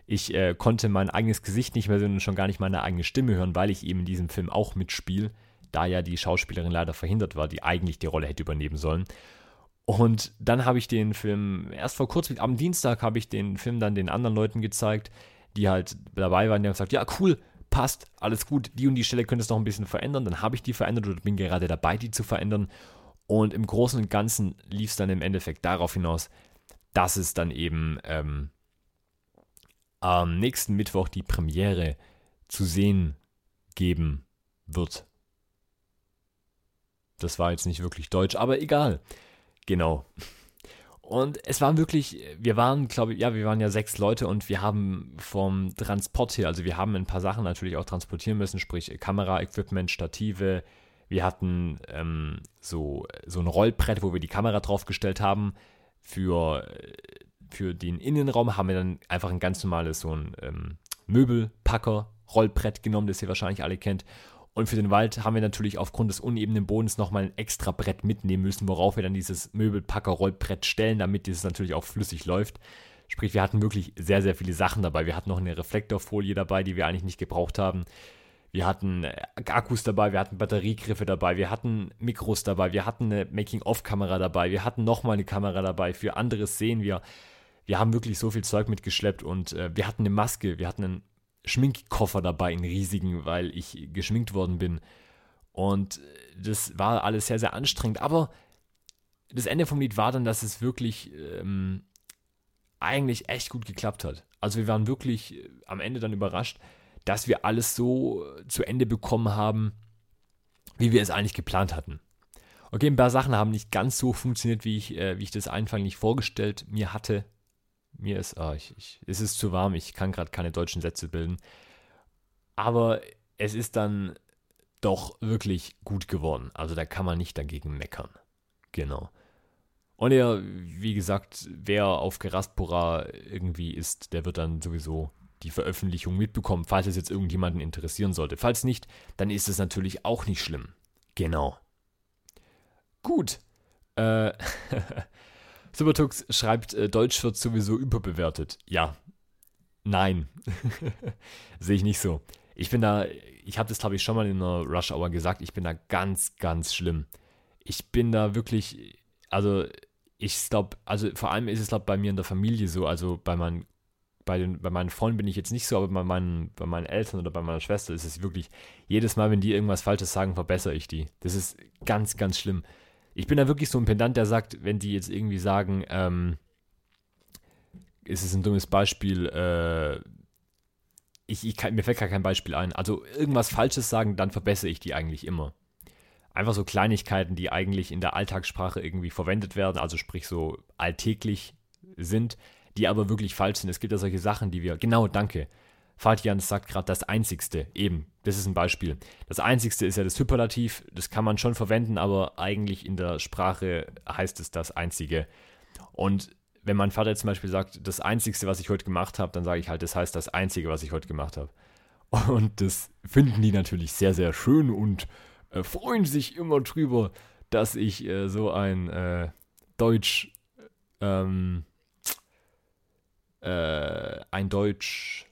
Ich äh, konnte mein eigenes Gesicht nicht mehr sehen und schon gar nicht meine eigene Stimme hören, weil ich eben in diesem Film auch mitspiele, da ja die Schauspielerin leider verhindert war, die eigentlich die Rolle hätte übernehmen sollen. Und dann habe ich den Film, erst vor kurzem, am Dienstag habe ich den Film dann den anderen Leuten gezeigt, die halt dabei waren, die haben gesagt, ja cool, passt, alles gut, die und die Stelle könnte es noch ein bisschen verändern. Dann habe ich die verändert oder bin gerade dabei, die zu verändern. Und im Großen und Ganzen lief es dann im Endeffekt darauf hinaus, dass es dann eben ähm, am nächsten Mittwoch die Premiere zu sehen geben wird. Das war jetzt nicht wirklich deutsch, aber egal. Genau. Und es war wirklich, wir waren, glaube ich, ja, wir waren ja sechs Leute und wir haben vom Transport her, also wir haben ein paar Sachen natürlich auch transportieren müssen, sprich Kameraequipment, Stative. Wir hatten ähm, so, so ein Rollbrett, wo wir die Kamera draufgestellt haben. Für, für den Innenraum haben wir dann einfach ein ganz normales so ein ähm, Möbelpacker, Rollbrett genommen, das ihr wahrscheinlich alle kennt. Und für den Wald haben wir natürlich aufgrund des unebenen Bodens nochmal ein extra Brett mitnehmen müssen, worauf wir dann dieses Möbelpacker-Rollbrett stellen, damit dieses natürlich auch flüssig läuft. Sprich, wir hatten wirklich sehr, sehr viele Sachen dabei. Wir hatten noch eine Reflektorfolie dabei, die wir eigentlich nicht gebraucht haben. Wir hatten äh, Akkus dabei, wir hatten Batteriegriffe dabei, wir hatten Mikros dabei, wir hatten eine Making-of-Kamera dabei, wir hatten nochmal eine Kamera dabei für andere Szenen. Wir, wir haben wirklich so viel Zeug mitgeschleppt und äh, wir hatten eine Maske, wir hatten einen Schminkkoffer dabei, einen riesigen, weil ich geschminkt worden bin. Und das war alles sehr, sehr anstrengend. Aber das Ende vom Lied war dann, dass es wirklich ähm, eigentlich echt gut geklappt hat. Also wir waren wirklich äh, am Ende dann überrascht, dass wir alles so äh, zu Ende bekommen haben, wie wir es eigentlich geplant hatten. Okay, ein paar Sachen haben nicht ganz so funktioniert, wie ich, äh, wie ich das anfänglich vorgestellt mir hatte mir ist, oh, ich, ich, es ist zu warm, ich kann gerade keine deutschen Sätze bilden. Aber es ist dann doch wirklich gut geworden. Also da kann man nicht dagegen meckern. Genau. Und ja, wie gesagt, wer auf Geraspora irgendwie ist, der wird dann sowieso die Veröffentlichung mitbekommen, falls es jetzt irgendjemanden interessieren sollte. Falls nicht, dann ist es natürlich auch nicht schlimm. Genau. Gut. Äh, Supertux schreibt, äh, Deutsch wird sowieso überbewertet. Ja. Nein. Sehe ich nicht so. Ich bin da, ich habe das glaube ich schon mal in einer Rush Hour gesagt, ich bin da ganz, ganz schlimm. Ich bin da wirklich, also ich glaube, also vor allem ist es glaube bei mir in der Familie so, also bei meinen bei, den, bei meinen Freunden bin ich jetzt nicht so, aber bei meinen, bei meinen Eltern oder bei meiner Schwester ist es wirklich, jedes Mal, wenn die irgendwas Falsches sagen, verbessere ich die. Das ist ganz, ganz schlimm ich bin da wirklich so ein Pendant, der sagt, wenn die jetzt irgendwie sagen, ähm, ist es ein dummes Beispiel, äh, ich, ich kann, mir fällt gar kein Beispiel ein. Also irgendwas Falsches sagen, dann verbessere ich die eigentlich immer. Einfach so Kleinigkeiten, die eigentlich in der Alltagssprache irgendwie verwendet werden, also sprich so alltäglich sind, die aber wirklich falsch sind. Es gibt ja solche Sachen, die wir, genau, danke. Fatian sagt gerade das Einzigste. Eben, das ist ein Beispiel. Das Einzigste ist ja das Hyperlativ. Das kann man schon verwenden, aber eigentlich in der Sprache heißt es das Einzige. Und wenn mein Vater zum Beispiel sagt, das Einzigste, was ich heute gemacht habe, dann sage ich halt, das heißt das Einzige, was ich heute gemacht habe. Und das finden die natürlich sehr, sehr schön und äh, freuen sich immer drüber, dass ich äh, so ein äh, Deutsch, ähm, äh, ein Deutsch,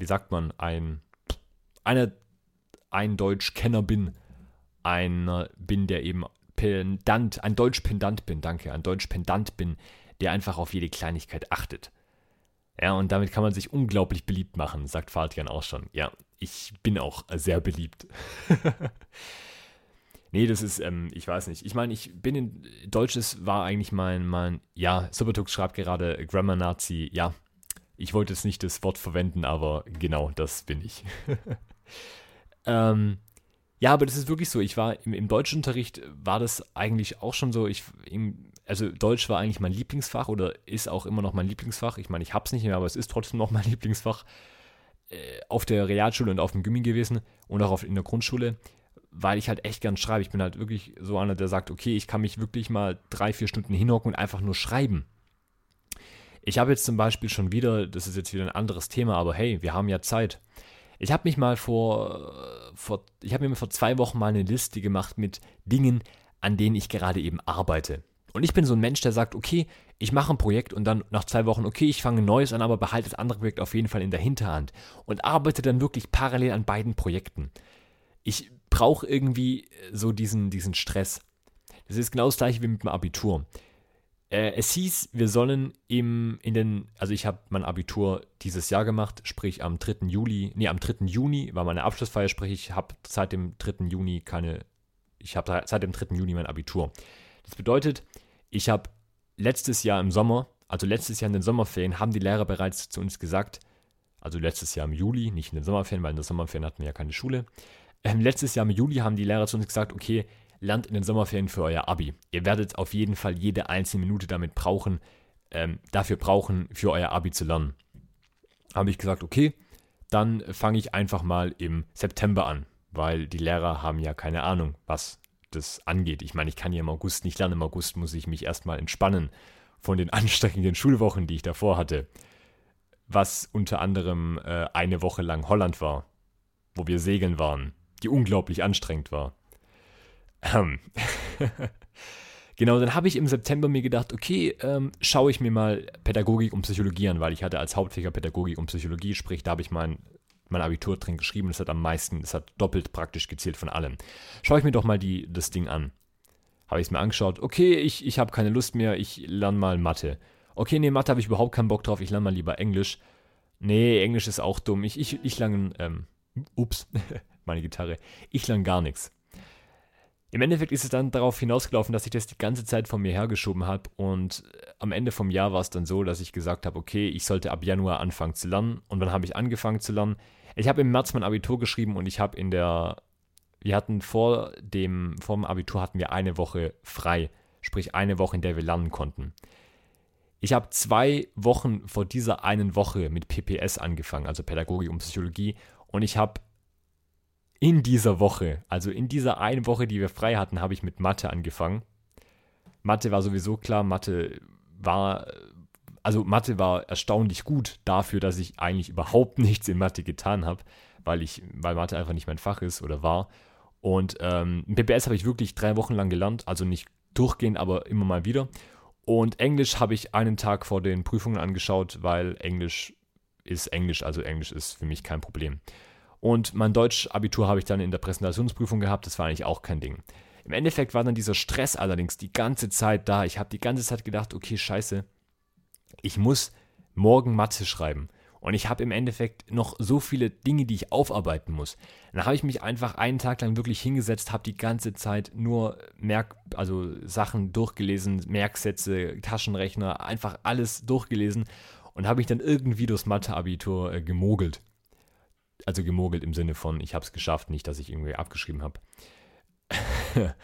wie sagt man, ein, eine, ein Deutschkenner bin. Einer bin, der eben Pendant, ein Deutsch-Pendant bin, danke, ein Deutsch-Pendant bin, der einfach auf jede Kleinigkeit achtet. Ja, und damit kann man sich unglaublich beliebt machen, sagt Fatian auch schon. Ja, ich bin auch sehr beliebt. nee, das ist, ähm, ich weiß nicht. Ich meine, ich bin in Deutsches war eigentlich mein, mein, ja, Supertux schreibt gerade Grammar Nazi, ja, ich wollte jetzt nicht das Wort verwenden, aber genau das bin ich. ähm, ja, aber das ist wirklich so. Ich war im, im Deutschunterricht, war das eigentlich auch schon so. Ich, im, also Deutsch war eigentlich mein Lieblingsfach oder ist auch immer noch mein Lieblingsfach. Ich meine, ich habe es nicht mehr, aber es ist trotzdem noch mein Lieblingsfach. Äh, auf der Realschule und auf dem Gimmi gewesen und auch auf, in der Grundschule, weil ich halt echt gern schreibe. Ich bin halt wirklich so einer, der sagt, okay, ich kann mich wirklich mal drei, vier Stunden hinhocken und einfach nur schreiben Ich habe jetzt zum Beispiel schon wieder, das ist jetzt wieder ein anderes Thema, aber hey, wir haben ja Zeit. Ich habe mich mal vor, vor ich habe mir vor zwei Wochen mal eine Liste gemacht mit Dingen, an denen ich gerade eben arbeite. Und ich bin so ein Mensch, der sagt, okay, ich mache ein Projekt und dann nach zwei Wochen, okay, ich fange ein neues an, aber behalte das andere Projekt auf jeden Fall in der Hinterhand und arbeite dann wirklich parallel an beiden Projekten. Ich brauche irgendwie so diesen, diesen Stress. Das ist genau das gleiche wie mit dem Abitur. Äh, es hieß, wir sollen im, in den, also ich habe mein Abitur dieses Jahr gemacht, sprich am 3. Juli, nee, am 3. Juni war meine Abschlussfeier, sprich ich habe seit dem 3. Juni keine, ich habe seit dem 3. Juni mein Abitur. Das bedeutet, ich habe letztes Jahr im Sommer, also letztes Jahr in den Sommerferien, haben die Lehrer bereits zu uns gesagt, also letztes Jahr im Juli, nicht in den Sommerferien, weil in den Sommerferien hatten wir ja keine Schule. Ähm, letztes Jahr im Juli haben die Lehrer zu uns gesagt, okay, lernt in den Sommerferien für euer Abi. Ihr werdet auf jeden Fall jede einzelne Minute damit brauchen, ähm, dafür brauchen, für euer Abi zu lernen. Habe ich gesagt, okay, dann fange ich einfach mal im September an, weil die Lehrer haben ja keine Ahnung, was das angeht. Ich meine, ich kann ja im August nicht lernen. Im August muss ich mich erstmal entspannen von den anstrengenden Schulwochen, die ich davor hatte. Was unter anderem äh, eine Woche lang Holland war, wo wir segeln waren, die unglaublich anstrengend war. Ähm. genau, dann habe ich im September mir gedacht, okay, ähm, schaue ich mir mal Pädagogik und Psychologie an, weil ich hatte als Hauptfächer Pädagogik und Psychologie, sprich, da habe ich mein, mein Abitur drin geschrieben. Das hat am meisten, das hat doppelt praktisch gezählt von allem. Schaue ich mir doch mal die, das Ding an. Habe ich es mir angeschaut. Okay, ich, ich habe keine Lust mehr, ich lerne mal Mathe. Okay, nee, Mathe habe ich überhaupt keinen Bock drauf, ich lerne mal lieber Englisch. Nee, Englisch ist auch dumm. Ich, ich, ich lerne, ähm, ups, meine Gitarre. Ich lerne gar nichts. Im Endeffekt ist es dann darauf hinausgelaufen, dass ich das die ganze Zeit von mir hergeschoben habe und äh, am Ende vom Jahr war es dann so, dass ich gesagt habe, okay, ich sollte ab Januar anfangen zu lernen und dann habe ich angefangen zu lernen. Ich habe im März mein Abitur geschrieben und ich habe in der, wir hatten vor dem, vor dem Abitur hatten wir eine Woche frei, sprich eine Woche, in der wir lernen konnten. Ich habe zwei Wochen vor dieser einen Woche mit PPS angefangen, also Pädagogik und Psychologie, und ich habe in dieser Woche, also in dieser einen Woche, die wir frei hatten, habe ich mit Mathe angefangen. Mathe war sowieso klar, Mathe war, also Mathe war erstaunlich gut dafür, dass ich eigentlich überhaupt nichts in Mathe getan habe, weil ich, weil Mathe einfach nicht mein Fach ist oder war. Und ähm, PPS habe ich wirklich drei Wochen lang gelernt, also nicht durchgehend, aber immer mal wieder. Und Englisch habe ich einen Tag vor den Prüfungen angeschaut, weil Englisch ist Englisch, also Englisch ist für mich kein Problem. Und mein Deutsch-Abitur habe ich dann in der Präsentationsprüfung gehabt, das war eigentlich auch kein Ding. Im Endeffekt war dann dieser Stress allerdings die ganze Zeit da. Ich habe die ganze Zeit gedacht, okay, scheiße, ich muss morgen Mathe schreiben. Und ich habe im Endeffekt noch so viele Dinge, die ich aufarbeiten muss. Dann habe ich mich einfach einen Tag lang wirklich hingesetzt, habe die ganze Zeit nur Merk also Sachen durchgelesen, Merksätze, Taschenrechner, einfach alles durchgelesen und habe mich dann irgendwie durchs Mathe-Abitur äh, gemogelt also gemogelt im Sinne von, ich habe es geschafft, nicht, dass ich irgendwie abgeschrieben habe.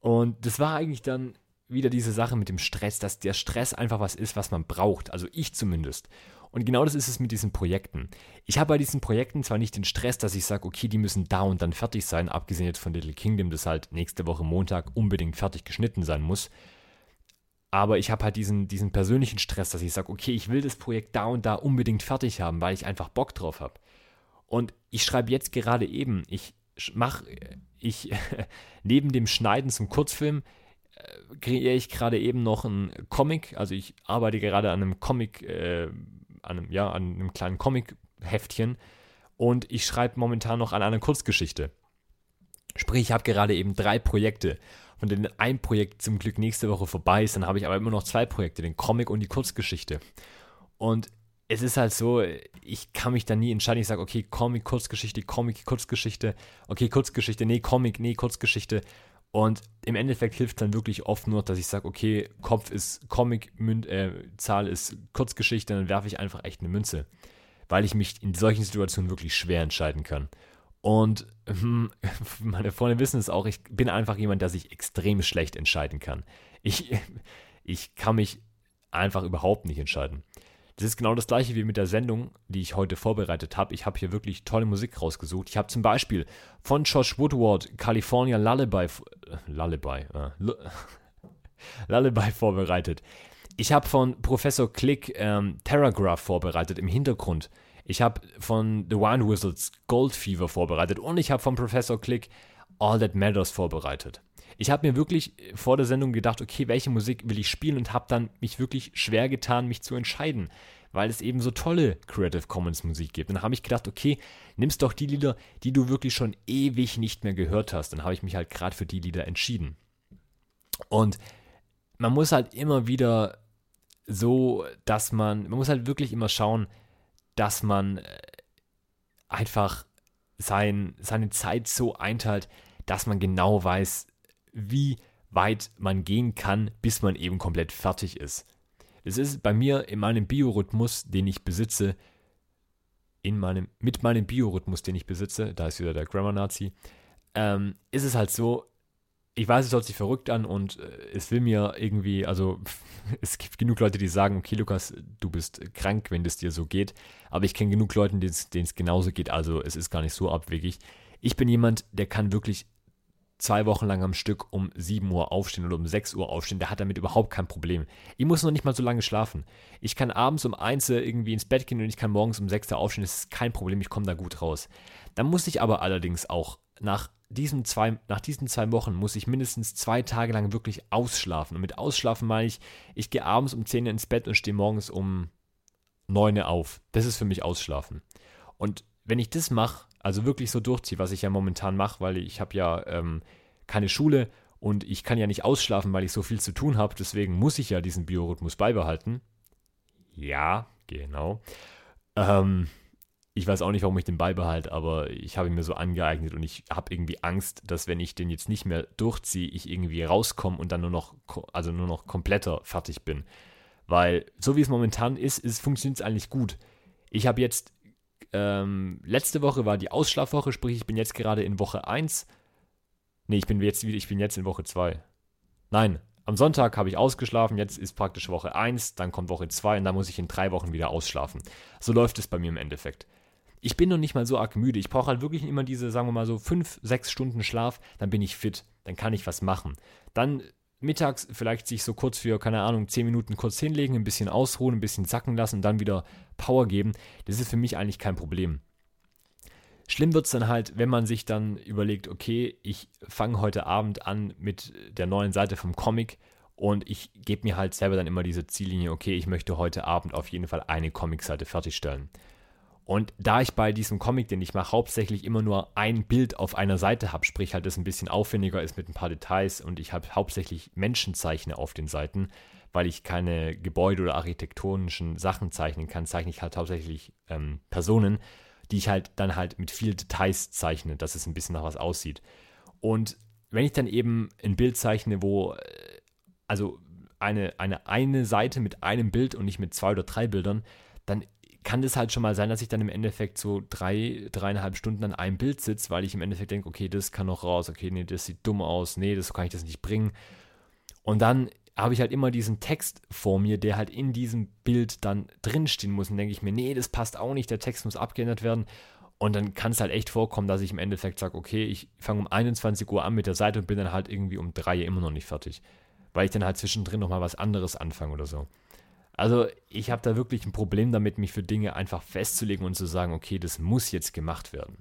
und das war eigentlich dann wieder diese Sache mit dem Stress, dass der Stress einfach was ist, was man braucht, also ich zumindest. Und genau das ist es mit diesen Projekten. Ich habe bei diesen Projekten zwar nicht den Stress, dass ich sage, okay, die müssen da und dann fertig sein, abgesehen jetzt von Little Kingdom, das halt nächste Woche Montag unbedingt fertig geschnitten sein muss. Aber ich habe halt diesen, diesen persönlichen Stress, dass ich sage, okay, ich will das Projekt da und da unbedingt fertig haben, weil ich einfach Bock drauf habe. Und ich schreibe jetzt gerade eben, ich mache, ich, neben dem Schneiden zum Kurzfilm, äh, kreiere ich gerade eben noch einen Comic. Also ich arbeite gerade an einem Comic, äh, an einem, ja, an einem kleinen Comic-Heftchen. Und ich schreibe momentan noch an einer Kurzgeschichte. Sprich, ich habe gerade eben drei Projekte, von denen ein Projekt zum Glück nächste Woche vorbei ist. Dann habe ich aber immer noch zwei Projekte, den Comic und die Kurzgeschichte. Und es ist halt so, ich kann mich da nie entscheiden. Ich sage, okay, Comic, Kurzgeschichte, Comic, Kurzgeschichte, okay, Kurzgeschichte, nee, Comic, nee, Kurzgeschichte. Und im Endeffekt hilft dann wirklich oft nur, dass ich sage, okay, Kopf ist Comic, Münd, äh, Zahl ist Kurzgeschichte, dann werfe ich einfach echt eine Münze. Weil ich mich in solchen Situationen wirklich schwer entscheiden kann. Und hm, meine Freunde wissen es auch, ich bin einfach jemand, der sich extrem schlecht entscheiden kann. Ich, ich kann mich einfach überhaupt nicht entscheiden. Das ist genau das gleiche wie mit der Sendung, die ich heute vorbereitet habe. Ich habe hier wirklich tolle Musik rausgesucht. Ich habe zum Beispiel von Josh Woodward California Lullaby, äh, Lullaby, äh, Lullaby vorbereitet. Ich habe von Professor Click ähm, Terragraph vorbereitet im Hintergrund. Ich habe von The Wine Wizards Gold Fever vorbereitet und ich habe von Professor Click All That Matters vorbereitet. Ich habe mir wirklich vor der Sendung gedacht, okay, welche Musik will ich spielen und habe dann mich wirklich schwer getan, mich zu entscheiden, weil es eben so tolle Creative Commons Musik gibt. Dann habe ich gedacht, okay, nimmst doch die Lieder, die du wirklich schon ewig nicht mehr gehört hast. Dann habe ich mich halt gerade für die Lieder entschieden. Und man muss halt immer wieder so, dass man, man muss halt wirklich immer schauen, dass man äh, einfach sein, seine Zeit so einteilt, dass man genau weiß, wie weit man gehen kann, bis man eben komplett fertig ist. Es ist bei mir in meinem Biorhythmus, den ich besitze, in meinem, mit meinem Biorhythmus, den ich besitze, da ist wieder der Grammar-Nazi, ähm, ist es halt so, ich weiß, es hört sich verrückt an und äh, es will mir irgendwie, also es gibt genug Leute, die sagen, okay, Lukas, du bist krank, wenn es dir so geht. Aber ich kenne genug Leute, denen es genauso geht, also es ist gar nicht so abwegig. Ich bin jemand, der kann wirklich zwei Wochen lang am Stück um 7 Uhr aufstehen oder um 6 Uhr aufstehen, der hat damit überhaupt kein Problem. Ich muss noch nicht mal so lange schlafen. Ich kann abends um 1 irgendwie ins Bett gehen und ich kann morgens um 6 Uhr aufstehen, das ist kein Problem, ich komme da gut raus. Dann muss ich aber allerdings auch nach diesen zwei, nach diesen zwei Wochen muss ich mindestens zwei Tage lang wirklich ausschlafen. Und mit Ausschlafen meine ich, ich gehe abends um 10 Uhr ins Bett und stehe morgens um 9 Uhr auf. Das ist für mich Ausschlafen. Und wenn ich das mache, also wirklich so durchziehe, was ich ja momentan mache, weil ich habe ja ähm, keine Schule und ich kann ja nicht ausschlafen, weil ich so viel zu tun habe, deswegen muss ich ja diesen Biorhythmus beibehalten. Ja, genau. Ähm, ich weiß auch nicht, warum ich den beibehalte, aber ich habe ihn mir so angeeignet und ich habe irgendwie Angst, dass wenn ich den jetzt nicht mehr durchziehe, ich irgendwie rauskomme und dann nur noch, also nur noch kompletter fertig bin. Weil so wie es momentan ist, ist funktioniert es eigentlich gut. Ich habe jetzt, ähm, letzte Woche war die Ausschlafwoche, sprich ich bin jetzt gerade in Woche 1. Nee, ich bin jetzt, ich bin jetzt in Woche 2. Nein, am Sonntag habe ich ausgeschlafen, jetzt ist praktisch Woche 1, dann kommt Woche 2 und dann muss ich in drei Wochen wieder ausschlafen. So läuft es bei mir im Endeffekt ich bin noch nicht mal so arg müde. Ich brauche halt wirklich immer diese, sagen wir mal so, fünf, sechs Stunden Schlaf, dann bin ich fit, dann kann ich was machen. Dann mittags vielleicht sich so kurz für, keine Ahnung, zehn Minuten kurz hinlegen, ein bisschen ausruhen, ein bisschen sacken lassen und dann wieder Power geben. Das ist für mich eigentlich kein Problem. Schlimm wird es dann halt, wenn man sich dann überlegt, okay, ich fange heute Abend an mit der neuen Seite vom Comic und ich gebe mir halt selber dann immer diese Ziellinie, okay, ich möchte heute Abend auf jeden Fall eine Comicseite fertigstellen. Und da ich bei diesem Comic, den ich mache, hauptsächlich immer nur ein Bild auf einer Seite habe, sprich halt das ein bisschen aufwendiger ist mit ein paar Details und ich habe hauptsächlich Menschenzeichner auf den Seiten, weil ich keine Gebäude oder architektonischen Sachen zeichnen kann, zeichne ich halt hauptsächlich ähm, Personen, die ich halt dann halt mit viel Details zeichne, dass es ein bisschen nach was aussieht. Und wenn ich dann eben ein Bild zeichne, wo, äh, also eine, eine, eine Seite mit einem Bild und nicht mit zwei oder drei Bildern, dann kann das halt schon mal sein, dass ich dann im Endeffekt so drei, dreieinhalb Stunden an einem Bild sitze, weil ich im Endeffekt denke, okay, das kann noch raus, okay, nee, das sieht dumm aus, nee, das kann ich das nicht bringen. Und dann habe ich halt immer diesen Text vor mir, der halt in diesem Bild dann drinstehen muss. Und denke ich mir, nee, das passt auch nicht, der Text muss abgeändert werden. Und dann kann es halt echt vorkommen, dass ich im Endeffekt sage, okay, ich fange um 21 Uhr an mit der Seite und bin dann halt irgendwie um 3 Uhr immer noch nicht fertig. Weil ich dann halt zwischendrin nochmal was anderes anfange oder so. Also ich habe da wirklich ein Problem damit, mich für Dinge einfach festzulegen und zu sagen, okay, das muss jetzt gemacht werden.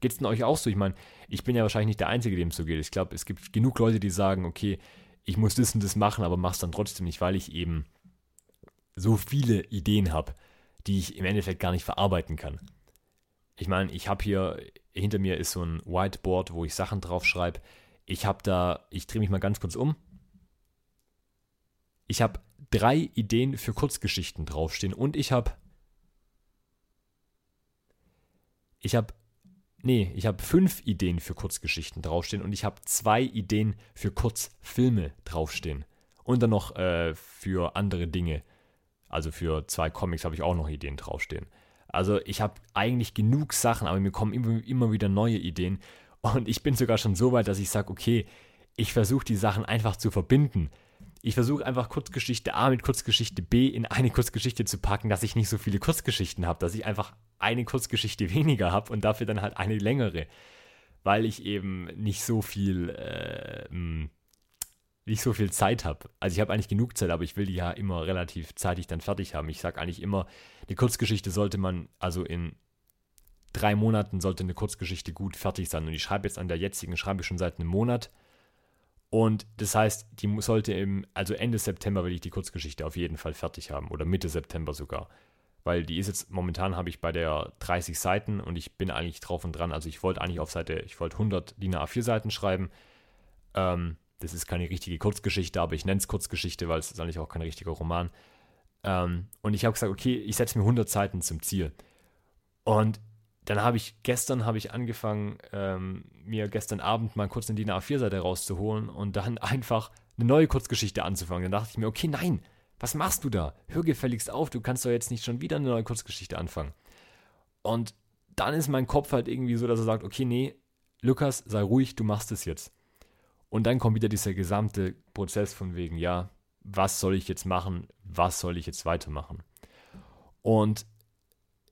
Geht es denn euch auch so? Ich meine, ich bin ja wahrscheinlich nicht der Einzige, dem es so geht. Ich glaube, es gibt genug Leute, die sagen, okay, ich muss das und das machen, aber mach's dann trotzdem nicht, weil ich eben so viele Ideen habe, die ich im Endeffekt gar nicht verarbeiten kann. Ich meine, ich habe hier, hinter mir ist so ein Whiteboard, wo ich Sachen drauf schreibe. Ich habe da, ich drehe mich mal ganz kurz um. Ich habe drei Ideen für Kurzgeschichten draufstehen und ich habe ich habe nee, ich habe fünf Ideen für Kurzgeschichten draufstehen und ich habe zwei Ideen für Kurzfilme draufstehen und dann noch äh, für andere Dinge. Also für zwei Comics habe ich auch noch Ideen draufstehen. Also ich habe eigentlich genug Sachen, aber mir kommen immer, immer wieder neue Ideen und ich bin sogar schon so weit, dass ich sage, okay, ich versuche die Sachen einfach zu verbinden ich versuche einfach Kurzgeschichte A mit Kurzgeschichte B in eine Kurzgeschichte zu packen, dass ich nicht so viele Kurzgeschichten habe, dass ich einfach eine Kurzgeschichte weniger habe und dafür dann halt eine längere, weil ich eben nicht so viel, äh, nicht so viel Zeit habe. Also ich habe eigentlich genug Zeit, aber ich will die ja immer relativ zeitig dann fertig haben. Ich sage eigentlich immer, eine Kurzgeschichte sollte man, also in drei Monaten sollte eine Kurzgeschichte gut fertig sein. Und ich schreibe jetzt an der jetzigen, schreibe ich schon seit einem Monat. Und das heißt, die sollte im, also Ende September will ich die Kurzgeschichte auf jeden Fall fertig haben oder Mitte September sogar. Weil die ist jetzt, momentan habe ich bei der 30 Seiten und ich bin eigentlich drauf und dran. Also ich wollte eigentlich auf Seite, ich wollte 100 DIN A4 Seiten schreiben. Ähm, das ist keine richtige Kurzgeschichte, aber ich nenne es Kurzgeschichte, weil es ist eigentlich auch kein richtiger Roman. Ähm, und ich habe gesagt, okay, ich setze mir 100 Seiten zum Ziel. Und dann habe ich gestern habe ich angefangen, ähm, mir gestern Abend mal kurz eine DIN A4-Seite rauszuholen und dann einfach eine neue Kurzgeschichte anzufangen. Dann dachte ich mir, okay, nein, was machst du da? Hör gefälligst auf, du kannst doch jetzt nicht schon wieder eine neue Kurzgeschichte anfangen. Und dann ist mein Kopf halt irgendwie so, dass er sagt, okay, nee, Lukas, sei ruhig, du machst es jetzt. Und dann kommt wieder dieser gesamte Prozess von wegen, ja, was soll ich jetzt machen? Was soll ich jetzt weitermachen? Und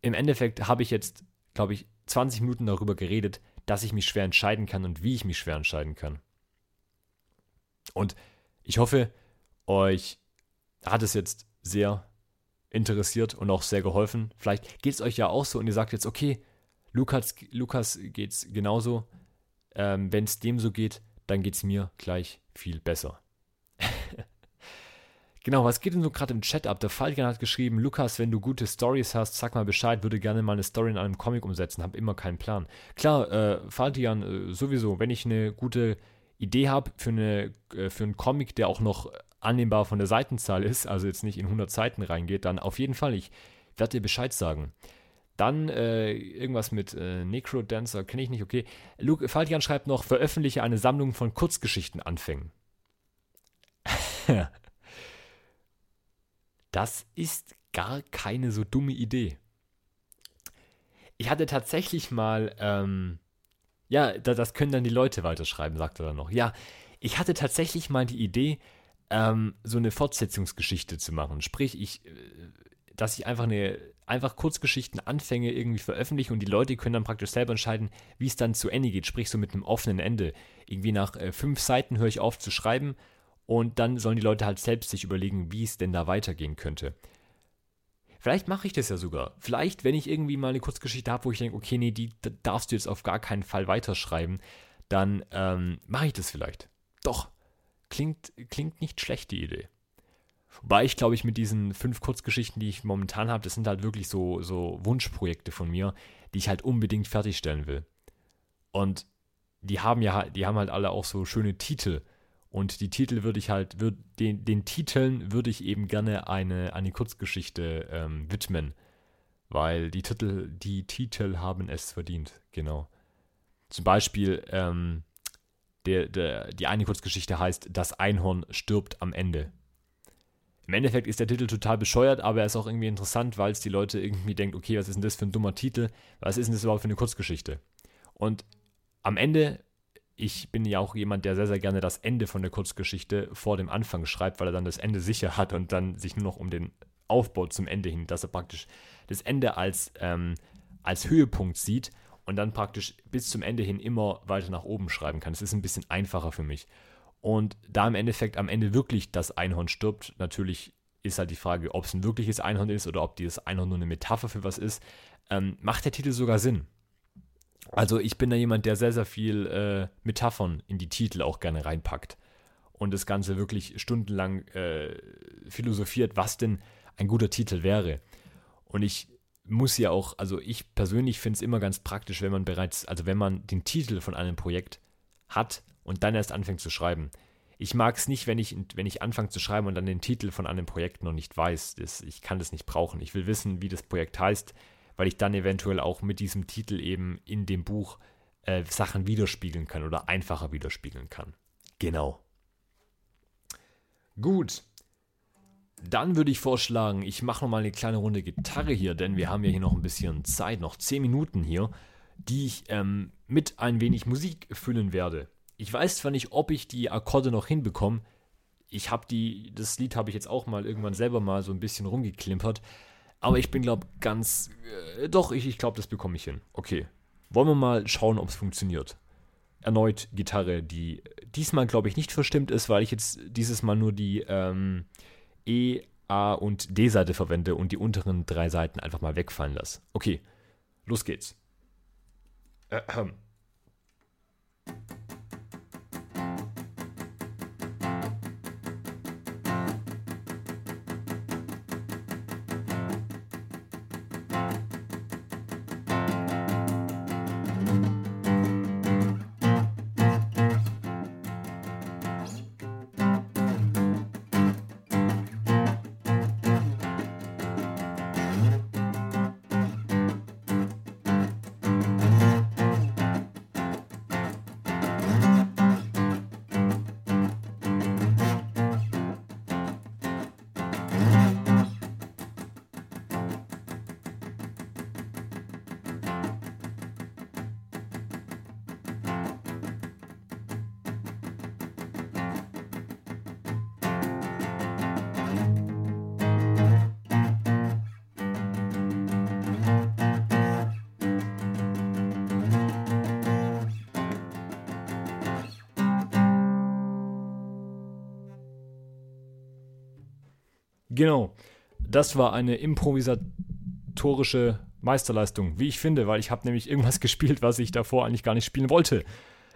im Endeffekt habe ich jetzt glaube ich, 20 Minuten darüber geredet, dass ich mich schwer entscheiden kann und wie ich mich schwer entscheiden kann. Und ich hoffe, euch hat es jetzt sehr interessiert und auch sehr geholfen. Vielleicht geht es euch ja auch so und ihr sagt jetzt, okay, Lukas, Lukas geht es genauso. Ähm, Wenn es dem so geht, dann geht es mir gleich viel besser. Genau, was geht denn so gerade im Chat ab? Der Falkian hat geschrieben, Lukas, wenn du gute Stories hast, sag mal Bescheid, würde gerne mal eine Story in einem Comic umsetzen, habe immer keinen Plan. Klar, äh, Falkian, äh, sowieso, wenn ich eine gute Idee habe für, äh, für einen Comic, der auch noch annehmbar von der Seitenzahl ist, also jetzt nicht in 100 Seiten reingeht, dann auf jeden Fall, ich werde dir Bescheid sagen. Dann äh, irgendwas mit äh, Necrodancer, kenne ich nicht, okay. Luke, Faltian schreibt noch, veröffentliche eine Sammlung von Kurzgeschichtenanfängen. Das ist gar keine so dumme Idee. Ich hatte tatsächlich mal, ähm, ja, das können dann die Leute weiterschreiben, sagt er dann noch. Ja, ich hatte tatsächlich mal die Idee, ähm, so eine Fortsetzungsgeschichte zu machen. Sprich, ich, äh, dass ich einfach eine, einfach Kurzgeschichten Anfänge irgendwie veröffentliche und die Leute können dann praktisch selber entscheiden, wie es dann zu Ende geht. Sprich, so mit einem offenen Ende. Irgendwie nach äh, fünf Seiten höre ich auf zu schreiben und dann sollen die Leute halt selbst sich überlegen, wie es denn da weitergehen könnte. Vielleicht mache ich das ja sogar. Vielleicht, wenn ich irgendwie mal eine Kurzgeschichte habe, wo ich denke, okay, nee, die darfst du jetzt auf gar keinen Fall weiterschreiben, dann ähm, mache ich das vielleicht. Doch, klingt, klingt nicht schlecht, die Idee. Wobei ich, glaube ich, mit diesen fünf Kurzgeschichten, die ich momentan habe, das sind halt wirklich so, so Wunschprojekte von mir, die ich halt unbedingt fertigstellen will. Und die haben ja, die haben halt alle auch so schöne Titel. Und die Titel würde ich halt, würd, den, den Titeln würde ich eben gerne eine, eine Kurzgeschichte ähm, widmen. Weil die Titel, die Titel haben es verdient, genau. Zum Beispiel, ähm, der, der, die eine Kurzgeschichte heißt Das Einhorn stirbt am Ende. Im Endeffekt ist der Titel total bescheuert, aber er ist auch irgendwie interessant, weil es die Leute irgendwie denkt, okay, was ist denn das für ein dummer Titel? Was ist denn das überhaupt für eine Kurzgeschichte? Und am Ende ich bin ja auch jemand, der sehr, sehr gerne das Ende von der Kurzgeschichte vor dem Anfang schreibt, weil er dann das Ende sicher hat und dann sich nur noch um den Aufbau zum Ende hin, dass er praktisch das Ende als, ähm, als Höhepunkt sieht und dann praktisch bis zum Ende hin immer weiter nach oben schreiben kann. Das ist ein bisschen einfacher für mich. Und da im Endeffekt am Ende wirklich das Einhorn stirbt, natürlich ist halt die Frage, ob es ein wirkliches Einhorn ist oder ob dieses Einhorn nur eine Metapher für was ist, ähm, macht der Titel sogar Sinn. Also ich bin da jemand, der sehr, sehr viel äh, Metaphern in die Titel auch gerne reinpackt und das Ganze wirklich stundenlang äh, philosophiert, was denn ein guter Titel wäre. Und ich muss ja auch, also ich persönlich finde es immer ganz praktisch, wenn man bereits, also wenn man den Titel von einem Projekt hat und dann erst anfängt zu schreiben. Ich mag es nicht, wenn ich, wenn ich anfange zu schreiben und dann den Titel von einem Projekt noch nicht weiß. Das, ich kann das nicht brauchen. Ich will wissen, wie das Projekt heißt weil ich dann eventuell auch mit diesem Titel eben in dem Buch äh, Sachen widerspiegeln kann oder einfacher widerspiegeln kann. Genau. Gut. Dann würde ich vorschlagen, ich mache noch mal eine kleine Runde Gitarre hier, denn wir haben ja hier noch ein bisschen Zeit, noch 10 Minuten hier, die ich ähm, mit ein wenig Musik füllen werde. Ich weiß zwar nicht, ob ich die Akkorde noch hinbekomme. Ich habe die, das Lied habe ich jetzt auch mal irgendwann selber mal so ein bisschen rumgeklimpert. Aber ich bin, glaube ganz. Äh, doch, ich, ich glaube, das bekomme ich hin. Okay. Wollen wir mal schauen, ob es funktioniert. erneut Gitarre, die diesmal, glaube ich, nicht verstimmt ist, weil ich jetzt dieses Mal nur die ähm, E, A und D-Seite verwende und die unteren drei Seiten einfach mal wegfallen lasse. Okay, los geht's. Ahem. Genau. Das war eine improvisatorische Meisterleistung, wie ich finde, weil ich habe nämlich irgendwas gespielt, was ich davor eigentlich gar nicht spielen wollte.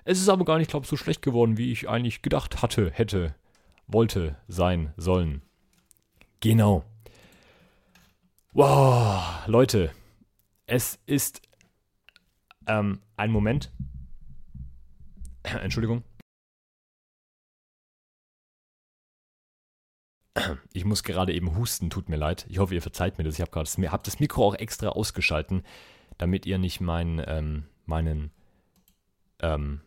Es ist aber gar nicht, glaube ich, so schlecht geworden, wie ich eigentlich gedacht hatte, hätte, wollte, sein, sollen. Genau. Wow, Leute, es ist ähm, ein Moment. Entschuldigung. Ich muss gerade eben husten, tut mir leid. Ich hoffe, ihr verzeiht mir das. Ich habe das, hab das Mikro auch extra ausgeschalten, damit ihr nicht mein, ähm, meinen, ähm,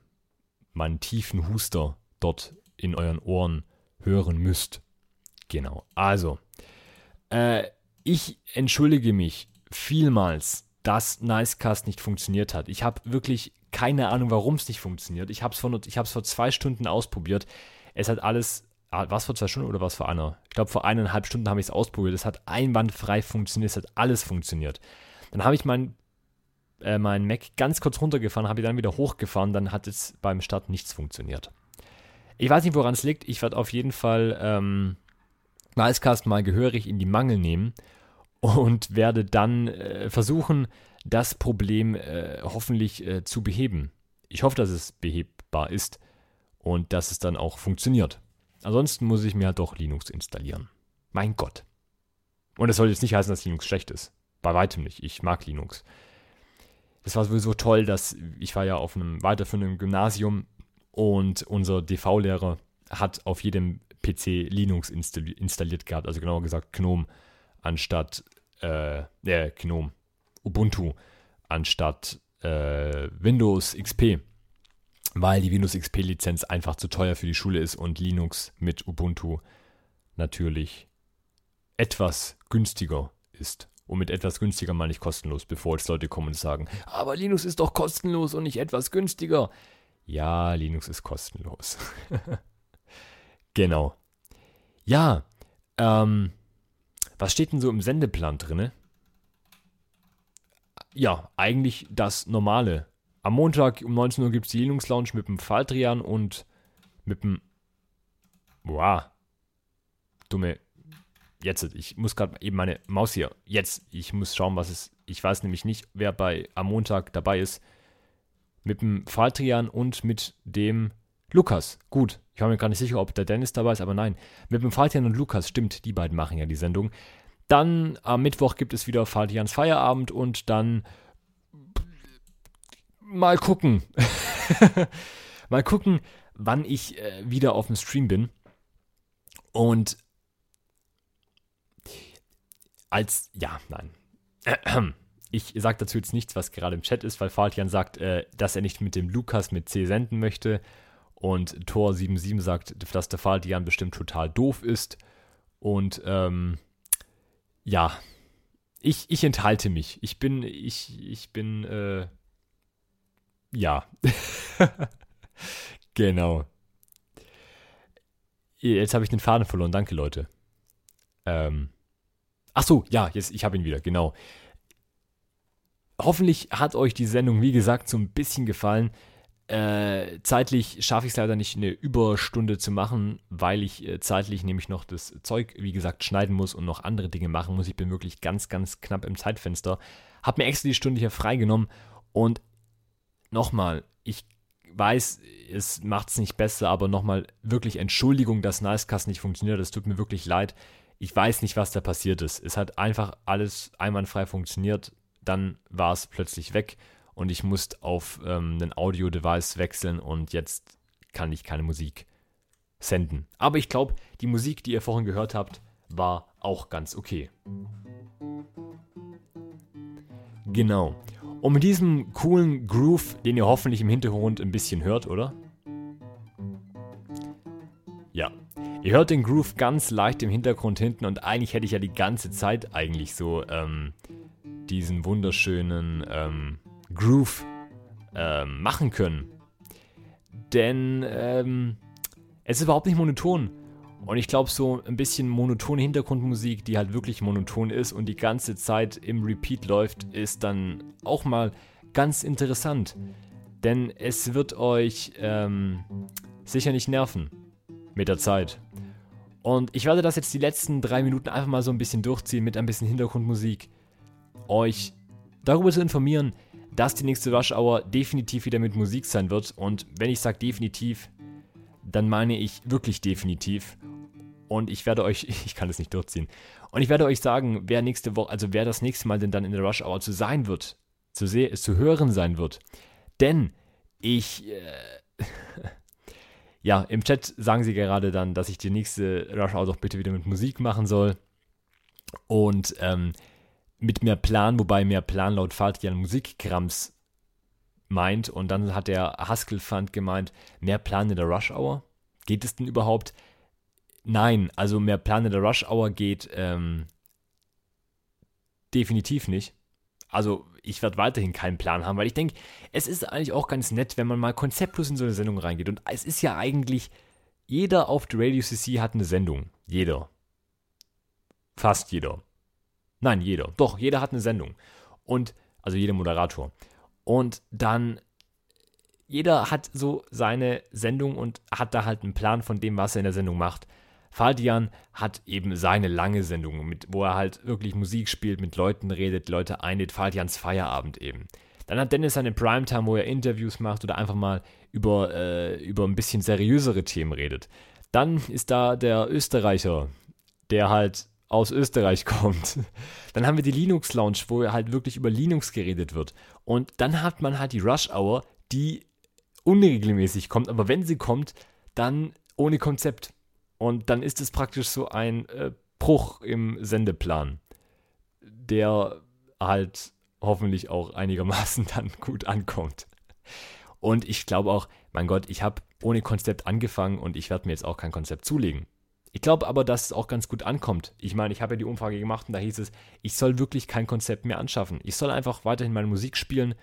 meinen tiefen Huster dort in euren Ohren hören müsst. Genau. Also, äh, ich entschuldige mich vielmals, dass Nicecast nicht funktioniert hat. Ich habe wirklich keine Ahnung, warum es nicht funktioniert. Ich habe es vor, vor zwei Stunden ausprobiert. Es hat alles Ah, war es vor zwei Stunden oder war es vor einer? Ich glaube, vor eineinhalb Stunden habe ich es ausprobiert. Es hat einwandfrei funktioniert, es hat alles funktioniert. Dann habe ich mein, äh, mein Mac ganz kurz runtergefahren, habe ich dann wieder hochgefahren, dann hat es beim Start nichts funktioniert. Ich weiß nicht, woran es liegt. Ich werde auf jeden Fall ähm, Nicecast mal gehörig in die Mangel nehmen und werde dann äh, versuchen, das Problem äh, hoffentlich äh, zu beheben. Ich hoffe, dass es behebbar ist und dass es dann auch funktioniert. Ansonsten muss ich mir halt doch Linux installieren. Mein Gott. Und das soll jetzt nicht heißen, dass Linux schlecht ist. Bei weitem nicht. Ich mag Linux. Das war sowieso toll, dass ich war ja auf einem weiterführenden Gymnasium und unser DV-Lehrer hat auf jedem PC Linux installiert gehabt, also genauer gesagt GNOME anstatt äh, äh GNOME, Ubuntu anstatt äh, Windows XP weil die Windows XP-Lizenz einfach zu teuer für die Schule ist und Linux mit Ubuntu natürlich etwas günstiger ist. Und mit etwas günstiger meine ich kostenlos, bevor jetzt Leute kommen und sagen, aber Linux ist doch kostenlos und nicht etwas günstiger. Ja, Linux ist kostenlos. genau. Ja, ähm, was steht denn so im Sendeplan drinne? Ja, eigentlich das Normale. Am Montag um 19 Uhr gibt es die Linux Lounge mit dem Faltrian und mit dem. Wow. Dumme. Jetzt, ich muss gerade eben meine Maus hier. Jetzt, ich muss schauen, was es. Ich weiß nämlich nicht, wer bei am Montag dabei ist. Mit dem Faltrian und mit dem Lukas. Gut, ich war mir gar nicht sicher, ob der Dennis dabei ist, aber nein. Mit dem Faltian und Lukas, stimmt, die beiden machen ja die Sendung. Dann am Mittwoch gibt es wieder Faltians Feierabend und dann mal gucken. mal gucken, wann ich äh, wieder auf dem Stream bin. Und als, ja, nein. Ich sage dazu jetzt nichts, was gerade im Chat ist, weil Faltian sagt, äh, dass er nicht mit dem Lukas mit C senden möchte. Und Tor77 sagt, dass der Faltian bestimmt total doof ist. Und ähm, ja, ich, ich enthalte mich. Ich bin, ich, ich bin, äh, ja. genau. Jetzt habe ich den Faden verloren. Danke, Leute. Ähm. Ach so, ja, jetzt, ich habe ihn wieder, genau. Hoffentlich hat euch die Sendung, wie gesagt, so ein bisschen gefallen. Äh, zeitlich schaffe ich es leider nicht, eine Überstunde zu machen, weil ich äh, zeitlich nämlich noch das Zeug, wie gesagt, schneiden muss und noch andere Dinge machen muss. Ich bin wirklich ganz, ganz knapp im Zeitfenster. Habe mir extra die Stunde hier freigenommen und nochmal, ich weiß, es macht es nicht besser, aber nochmal wirklich Entschuldigung, dass Nicecast nicht funktioniert. Es tut mir wirklich leid. Ich weiß nicht, was da passiert ist. Es hat einfach alles einwandfrei funktioniert. Dann war es plötzlich weg und ich musste auf ähm, ein Audio-Device wechseln und jetzt kann ich keine Musik senden. Aber ich glaube, die Musik, die ihr vorhin gehört habt, war auch ganz okay. Genau. Und mit diesem coolen Groove, den ihr hoffentlich im Hintergrund ein bisschen hört, oder? Ja. Ihr hört den Groove ganz leicht im Hintergrund hinten und eigentlich hätte ich ja die ganze Zeit eigentlich so ähm, diesen wunderschönen ähm, Groove ähm, machen können. Denn ähm, es ist überhaupt nicht monoton. Und ich glaube, so ein bisschen monotone Hintergrundmusik, die halt wirklich monoton ist und die ganze Zeit im Repeat läuft, ist dann auch mal ganz interessant. Denn es wird euch ähm, sicher nicht nerven mit der Zeit. Und ich werde das jetzt die letzten drei Minuten einfach mal so ein bisschen durchziehen mit ein bisschen Hintergrundmusik. Euch darüber zu informieren, dass die nächste Rush Hour definitiv wieder mit Musik sein wird. Und wenn ich sage definitiv, dann meine ich wirklich definitiv. Und ich werde euch, ich kann es nicht durchziehen. Und ich werde euch sagen, wer nächste Woche, also wer das nächste Mal denn dann in der Rush Hour zu sein wird, zu, seh, zu hören sein wird. Denn ich, äh, ja, im Chat sagen sie gerade dann, dass ich die nächste Rush Hour doch bitte wieder mit Musik machen soll. Und ähm, mit mehr Plan, wobei mehr Plan laut Fabian Musikkrams meint. Und dann hat der Haskell Fund gemeint, mehr Plan in der Rush Hour? Geht es denn überhaupt? Nein, also mehr Plan in der Rush Hour geht ähm, definitiv nicht. Also ich werde weiterhin keinen Plan haben, weil ich denke, es ist eigentlich auch ganz nett, wenn man mal konzeptlos in so eine Sendung reingeht. Und es ist ja eigentlich, jeder auf der Radio CC hat eine Sendung. Jeder. Fast jeder. Nein, jeder. Doch, jeder hat eine Sendung. Und, also jeder Moderator. Und dann, jeder hat so seine Sendung und hat da halt einen Plan von dem, was er in der Sendung macht. Faldian hat eben seine lange Sendung, mit, wo er halt wirklich Musik spielt, mit Leuten redet, Leute einlädt, Faldians Feierabend eben. Dann hat Dennis seine Primetime, wo er Interviews macht oder einfach mal über, äh, über ein bisschen seriösere Themen redet. Dann ist da der Österreicher, der halt aus Österreich kommt. Dann haben wir die Linux Lounge, wo halt wirklich über Linux geredet wird. Und dann hat man halt die Rush Hour, die unregelmäßig kommt, aber wenn sie kommt, dann ohne Konzept. Und dann ist es praktisch so ein äh, Bruch im Sendeplan, der halt hoffentlich auch einigermaßen dann gut ankommt. Und ich glaube auch, mein Gott, ich habe ohne Konzept angefangen und ich werde mir jetzt auch kein Konzept zulegen. Ich glaube aber, dass es auch ganz gut ankommt. Ich meine, ich habe ja die Umfrage gemacht und da hieß es, ich soll wirklich kein Konzept mehr anschaffen. Ich soll einfach weiterhin meine Musik spielen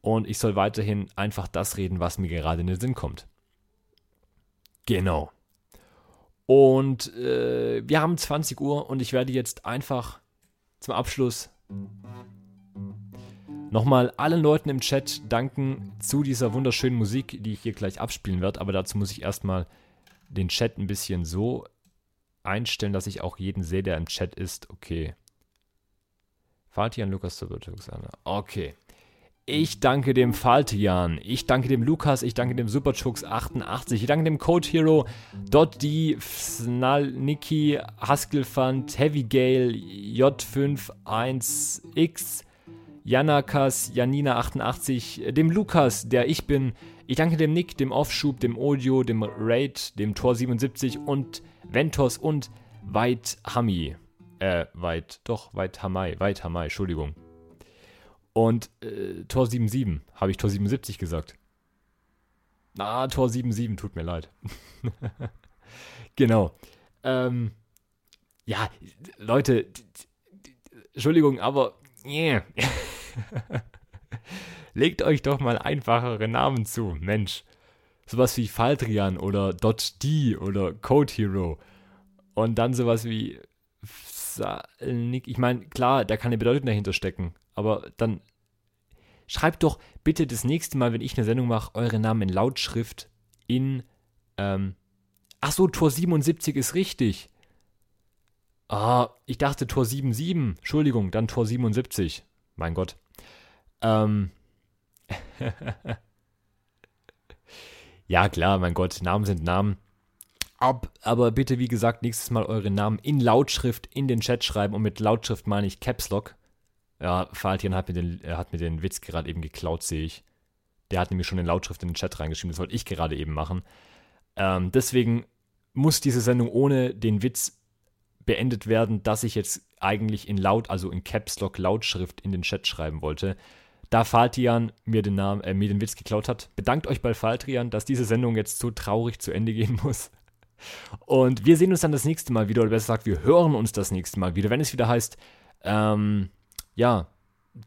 und ich soll weiterhin einfach das reden, was mir gerade in den Sinn kommt. Genau. Und äh, wir haben 20 Uhr und ich werde jetzt einfach zum Abschluss nochmal allen Leuten im Chat danken zu dieser wunderschönen Musik, die ich hier gleich abspielen werde. Aber dazu muss ich erstmal den Chat ein bisschen so einstellen, dass ich auch jeden sehe, der im Chat ist. Okay. Faltian, Lukas, Superchux, Okay. Ich danke dem Faltian, ich danke dem Lukas, ich danke dem Superchux88, ich danke dem Code Hero, Dotti, Snalniki, Haskellfund, Heavy Gale, J51X, Janakas, Janina88, dem Lukas, der ich bin. Ich danke dem Nick, dem Offschub, dem Audio, dem Raid, dem Tor77 und Ventos und Weit Hami. Äh, Weit, doch, Weit Hamai, Weit Hamai, Entschuldigung. Und äh, Tor 77, habe ich Tor 77 gesagt? Ah, Tor 77, tut mir leid. genau. Ähm, ja, Leute, Entschuldigung, aber yeah. legt euch doch mal einfachere Namen zu, Mensch sowas wie Faldrian oder .d oder Code Hero und dann sowas wie ich meine, klar, da kann eine Bedeutung dahinter stecken, aber dann Schreibt doch bitte das nächste Mal, wenn ich eine Sendung mache, eure Namen in Lautschrift in. Ähm, ach so, Tor 77 ist richtig. Ah, ich dachte Tor 77. Entschuldigung, dann Tor 77. Mein Gott. Ähm. ja, klar, mein Gott, Namen sind Namen. Ab, aber bitte, wie gesagt, nächstes Mal eure Namen in Lautschrift in den Chat schreiben. Und mit Lautschrift meine ich Caps Lock. Ja, Faltian hat mir den, er hat mir den Witz gerade eben geklaut, sehe ich. Der hat nämlich schon in Lautschrift in den Chat reingeschrieben. Das wollte ich gerade eben machen. Ähm, deswegen muss diese Sendung ohne den Witz beendet werden, dass ich jetzt eigentlich in Laut, also in Caps Lock Lautschrift in den Chat schreiben wollte. Da Faltian mir den Namen, äh, mir den Witz geklaut hat, bedankt euch bei Faltrian, dass diese Sendung jetzt so traurig zu Ende gehen muss. Und wir sehen uns dann das nächste Mal wieder, oder besser gesagt, wir hören uns das nächste Mal wieder, wenn es wieder heißt, ähm, ja,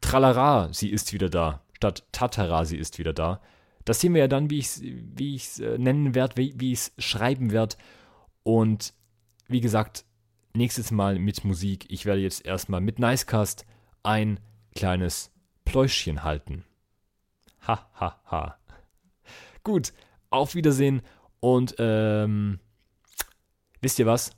Tralara, sie ist wieder da, statt Tatara, sie ist wieder da. Das sehen wir ja dann, wie ich es wie äh, nennen werde, wie, wie ich es schreiben werde. Und wie gesagt, nächstes Mal mit Musik. Ich werde jetzt erstmal mit Nicecast ein kleines Pläuschchen halten. Ha, ha, ha. Gut, auf Wiedersehen und ähm, wisst ihr was?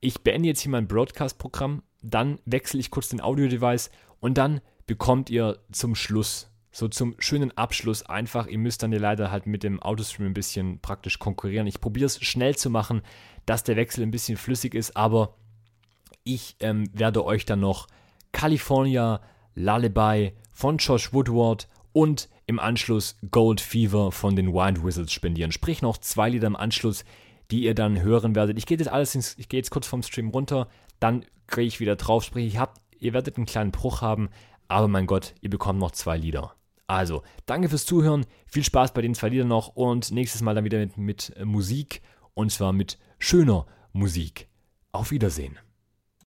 Ich beende jetzt hier mein Broadcast-Programm, dann wechsle ich kurz den Audio-Device und dann bekommt ihr zum Schluss, so zum schönen Abschluss einfach, ihr müsst dann ja leider halt mit dem Autostream ein bisschen praktisch konkurrieren. Ich probiere es schnell zu machen, dass der Wechsel ein bisschen flüssig ist, aber ich ähm, werde euch dann noch California Lullaby von Josh Woodward und im Anschluss Gold Fever von den Wild Wizards spendieren. Sprich noch zwei Lieder im Anschluss, die ihr dann hören werdet. Ich gehe jetzt alles ins, ich gehe jetzt kurz vom Stream runter, dann kriege ich wieder drauf. Sprich, ich hab, ihr werdet einen kleinen Bruch haben, aber mein Gott, ihr bekommt noch zwei Lieder. Also, danke fürs Zuhören, viel Spaß bei den zwei Liedern noch und nächstes Mal dann wieder mit, mit Musik und zwar mit schöner Musik. Auf Wiedersehen.